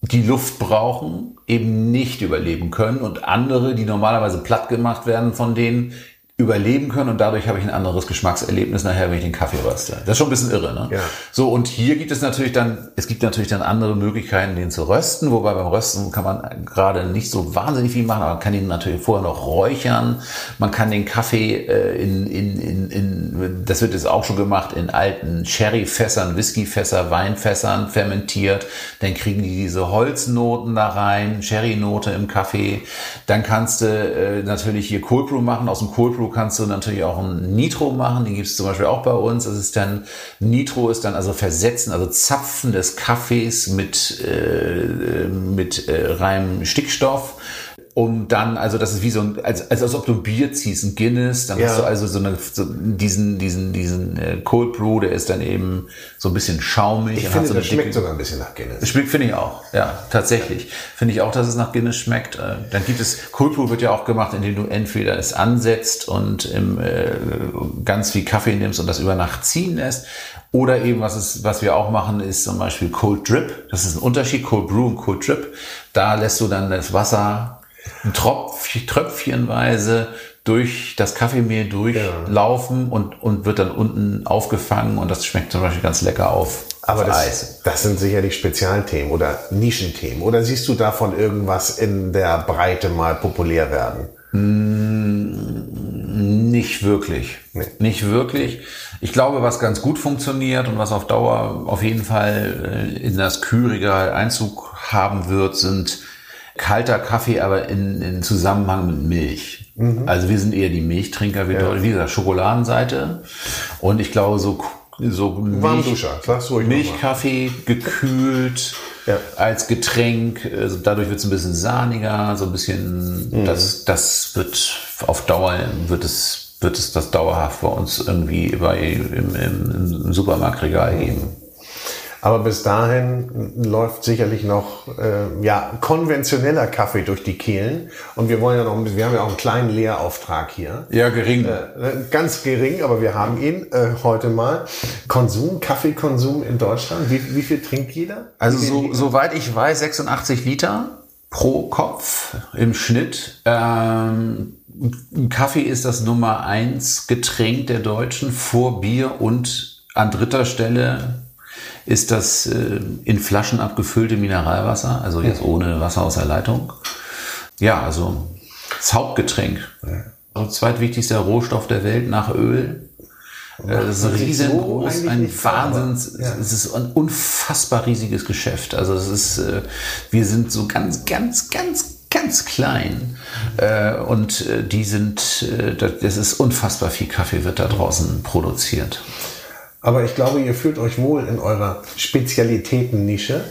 die Luft brauchen, eben nicht überleben können und andere, die normalerweise platt gemacht werden von denen, überleben können und dadurch habe ich ein anderes Geschmackserlebnis nachher, wenn ich den Kaffee röste. Das ist schon ein bisschen irre, ne? Ja. So, und hier gibt es natürlich dann, es gibt natürlich dann andere Möglichkeiten, den zu rösten, wobei beim Rösten kann man gerade nicht so wahnsinnig viel machen, aber man kann ihn natürlich vorher noch räuchern. Man kann den Kaffee äh, in, in, in, in, das wird jetzt auch schon gemacht, in alten Sherryfässern, Whiskyfässer, Weinfässern fermentiert. Dann kriegen die diese Holznoten da rein, Sherrynote im Kaffee. Dann kannst du äh, natürlich hier Cold Brew machen aus dem Cold Brew Brew kannst du natürlich auch ein Nitro machen, die gibt es zum Beispiel auch bei uns. Das ist dann, Nitro ist dann also Versetzen, also Zapfen des Kaffees mit, äh, mit äh, reinem Stickstoff um dann, also das ist wie so ein, als, als, als ob du ein Bier ziehst, ein Guinness, dann ja. hast du also so, eine, so diesen, diesen, diesen äh, Cold Brew, der ist dann eben so ein bisschen schaumig. Ich finde, so das schmeckt sogar ein bisschen nach Guinness. Schmeckt, finde ich auch, ja, tatsächlich. Finde ich auch, dass es nach Guinness schmeckt. Äh, dann gibt es, Cold Brew wird ja auch gemacht, indem du entweder es ansetzt und im, äh, ganz viel Kaffee nimmst und das über Nacht ziehen lässt. Oder eben, was, ist, was wir auch machen, ist zum Beispiel Cold Drip. Das ist ein Unterschied, Cold Brew und Cold Drip. Da lässt du dann das Wasser Tropf, Tröpfchenweise durch das Kaffeemehl durchlaufen ja. und, und wird dann unten aufgefangen und das schmeckt zum Beispiel ganz lecker auf. Aber auf das, Eis. das sind sicherlich Spezialthemen oder Nischenthemen. Oder siehst du davon irgendwas in der Breite mal populär werden? Mm, nicht wirklich. Nee. Nicht wirklich. Ich glaube, was ganz gut funktioniert und was auf Dauer auf jeden Fall äh, in das Kühlregal Einzug haben wird, sind kalter Kaffee, aber in, in Zusammenhang mit Milch. Mhm. Also wir sind eher die Milchtrinker, wie, ja. wie gesagt, Schokoladenseite. Und ich glaube, so so nochmal. Milchkaffee gekühlt Ja. als Getränk. Also dadurch wird es ein bisschen sahniger, so ein bisschen. Mhm. Das, das wird auf Dauer wird es wird es das dauerhaft bei uns irgendwie bei, im, im, im Supermarktregal geben. Aber bis dahin läuft sicherlich noch äh, ja, konventioneller Kaffee durch die Kehlen. Und wir wollen ja noch, ein bisschen- wir haben ja auch einen kleinen Lehrauftrag hier. Ja, gering. Äh, Ganz gering, aber wir haben ihn äh, heute mal. Konsum, Kaffeekonsum in Deutschland. Wie, wie viel trinkt jeder? Also so, Liter? soweit ich weiß, 86 Liter pro Kopf im Schnitt. Ähm, Kaffee ist das Nummer eins Getränk der Deutschen vor Bier und an dritter Stelle ist das äh, in Flaschen abgefüllte Mineralwasser, also jetzt ohne Wasser aus der Leitung. Ja, also das Hauptgetränk. Also zweitwichtigster Rohstoff der Welt nach Öl. Äh, Das ist so riesengroß, ein Wahnsinns, ja. es ist ein unfassbar riesiges Geschäft. Also es ist, äh, wir sind so ganz, ganz, ganz, ganz klein äh, und die sind, das ist unfassbar viel Kaffee wird da draußen produziert. Aber ich glaube, ihr fühlt euch wohl in eurer Spezialitätennische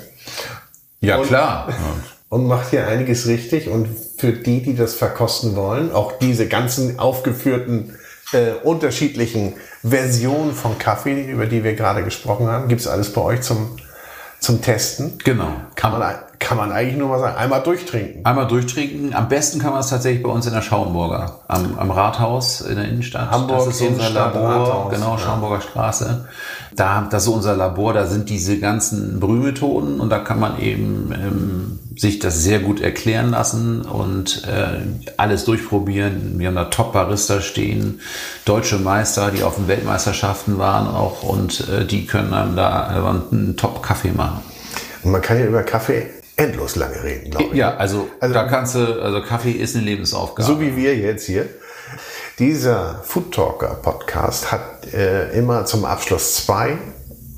Ja Und- klar. und macht hier einiges richtig. Und für die, die das verkosten wollen, auch diese ganzen aufgeführten äh, unterschiedlichen Versionen von Kaffee, über die wir gerade gesprochen haben, gibt's alles bei euch zum, zum Testen. Genau. Kann man, kann man eigentlich nur mal sagen, einmal durchtrinken. Einmal durchtrinken. Am besten kann man es tatsächlich bei uns in der Schaumburger, am, am Rathaus in der Innenstadt. Hamburg, das ist unser Labor, Rathaus, genau, ja. Schaumburger Straße. Da, das ist unser Labor, da sind diese ganzen Brühmethoden und da kann man eben ähm, sich das sehr gut erklären lassen und äh, alles durchprobieren. Wir haben da Top-Barista stehen, deutsche Meister, die auf den Weltmeisterschaften waren auch und äh, die können einem da äh, einen Top-Kaffee machen. Und man kann ja über Kaffee endlos lange reden, glaube ich. Ja, also, Also- da kannst du, also Kaffee ist eine Lebensaufgabe. So wie wir jetzt hier. Dieser Food Talker Podcast hat äh, immer zum Abschluss zwei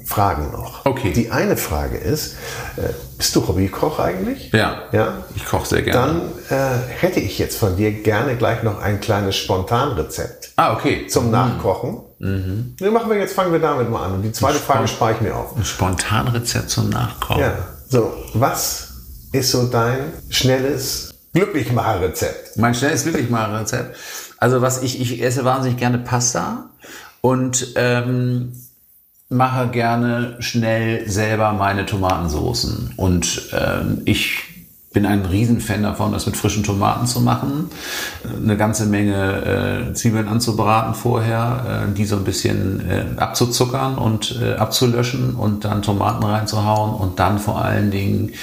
Fragen noch. Okay. Die eine Frage ist, äh, bist du Hobbykoch eigentlich? Ja. Ja. Ich koche sehr gerne. Dann äh, hätte ich jetzt von dir gerne gleich noch ein kleines Spontanrezept ah, okay. zum Nachkochen. Mhm. Ne, machen wir jetzt, fangen wir damit mal an. Und die zweite Frage spare ich mir auf. Ein Spontanrezept zum Nachkochen. Ja. So, was ist so dein schnelles Glücklichmacher-Rezept? Mein schnelles Glücklichmacher-Rezept. Also was ich, ich esse wahnsinnig gerne Pasta und ähm, mache gerne schnell selber meine Tomatensoßen. Und ähm, ich bin ein Riesenfan davon, das mit frischen Tomaten zu machen. Eine ganze Menge äh, Zwiebeln anzubraten vorher, äh, die so ein bisschen äh, abzuzuckern und äh, abzulöschen und dann Tomaten reinzuhauen und dann vor allen Dingen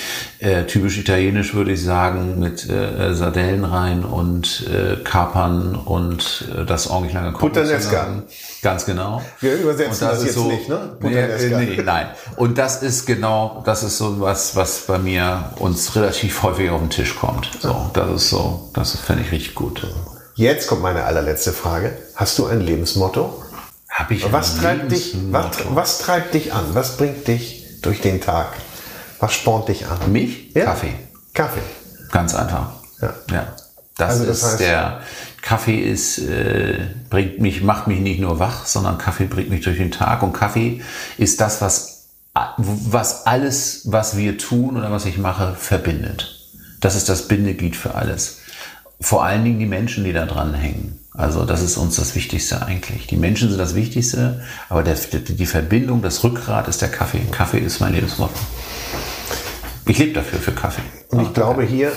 äh, typisch italienisch würde ich sagen mit äh, Sardellen rein und äh, Kapern und äh, das ordentlich lange kochen Puttanesca. Ganz genau. Wir übersetzen Und das ist jetzt nicht, ne? Nee, Puttanesca. äh, nee, nein. Und das ist genau, das ist so was, was bei mir uns relativ häufig auf den Tisch kommt. So, das ist so, das finde ich richtig gut. Jetzt kommt meine allerletzte Frage. Hast du ein Lebensmotto? Hab ich Was treibt dich, was, Lebensmotto? was treibt dich an? Was bringt dich durch den Tag? Was spornt dich an? Mich? Ja. Kaffee. Kaffee. Ganz einfach. Ja. ja. Das Also das ist heißt- der Kaffee ist äh, bringt mich macht mich nicht nur wach, sondern Kaffee bringt mich durch den Tag und Kaffee ist das was was alles was wir tun oder was ich mache verbindet. Das ist das Bindeglied für alles. Vor allen Dingen die Menschen, die da dran hängen. Also das ist uns das Wichtigste eigentlich. Die Menschen sind das Wichtigste, aber der, die Verbindung, das Rückgrat ist der Kaffee. Kaffee ist mein Lebensmotto. Ich lebe dafür, für Kaffee. Und ich glaube hier,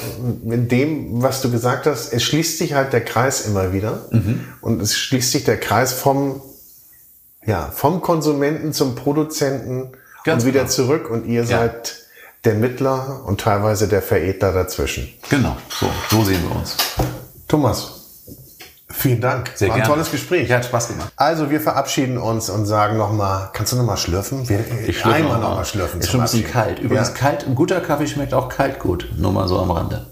in dem, was du gesagt hast, es schließt sich halt der Kreis immer wieder. Mhm. Und es schließt sich der Kreis vom, ja, vom Konsumenten zum Produzenten Ganz und wieder genau. zurück. Und ihr Ja. seid der Mittler und teilweise der Veredler dazwischen. Genau, so, so sehen wir uns. Thomas, vielen Dank. Sehr War ein gerne. tolles Gespräch. Ja, hat Spaß gemacht. Also wir verabschieden uns und sagen nochmal, kannst du nochmal schlürfen? Wir, einmal nochmal schlürfen. Ist schon ein bisschen kalt. Übrigens, Ja. kalt, ein guter Kaffee schmeckt auch kalt gut. Nur mal so am Rande.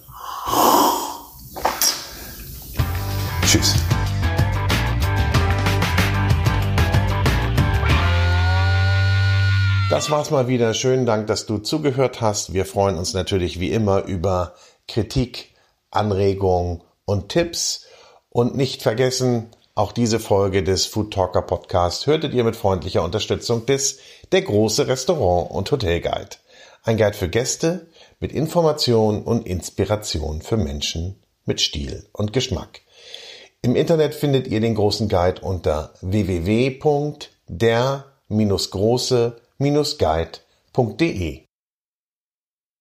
Tschüss. Das war's mal wieder. Schönen Dank, dass du zugehört hast. Wir freuen uns natürlich wie immer über Kritik, Anregungen und Tipps. Und nicht vergessen, Auch diese Folge des Food Talker Podcast hörtet ihr mit freundlicher Unterstützung des Der große Restaurant und Hotel Guide. Ein Guide für Gäste mit Information und Inspiration für Menschen mit Stil und Geschmack. Im Internet findet ihr den großen Guide unter www.der-große-guide.de.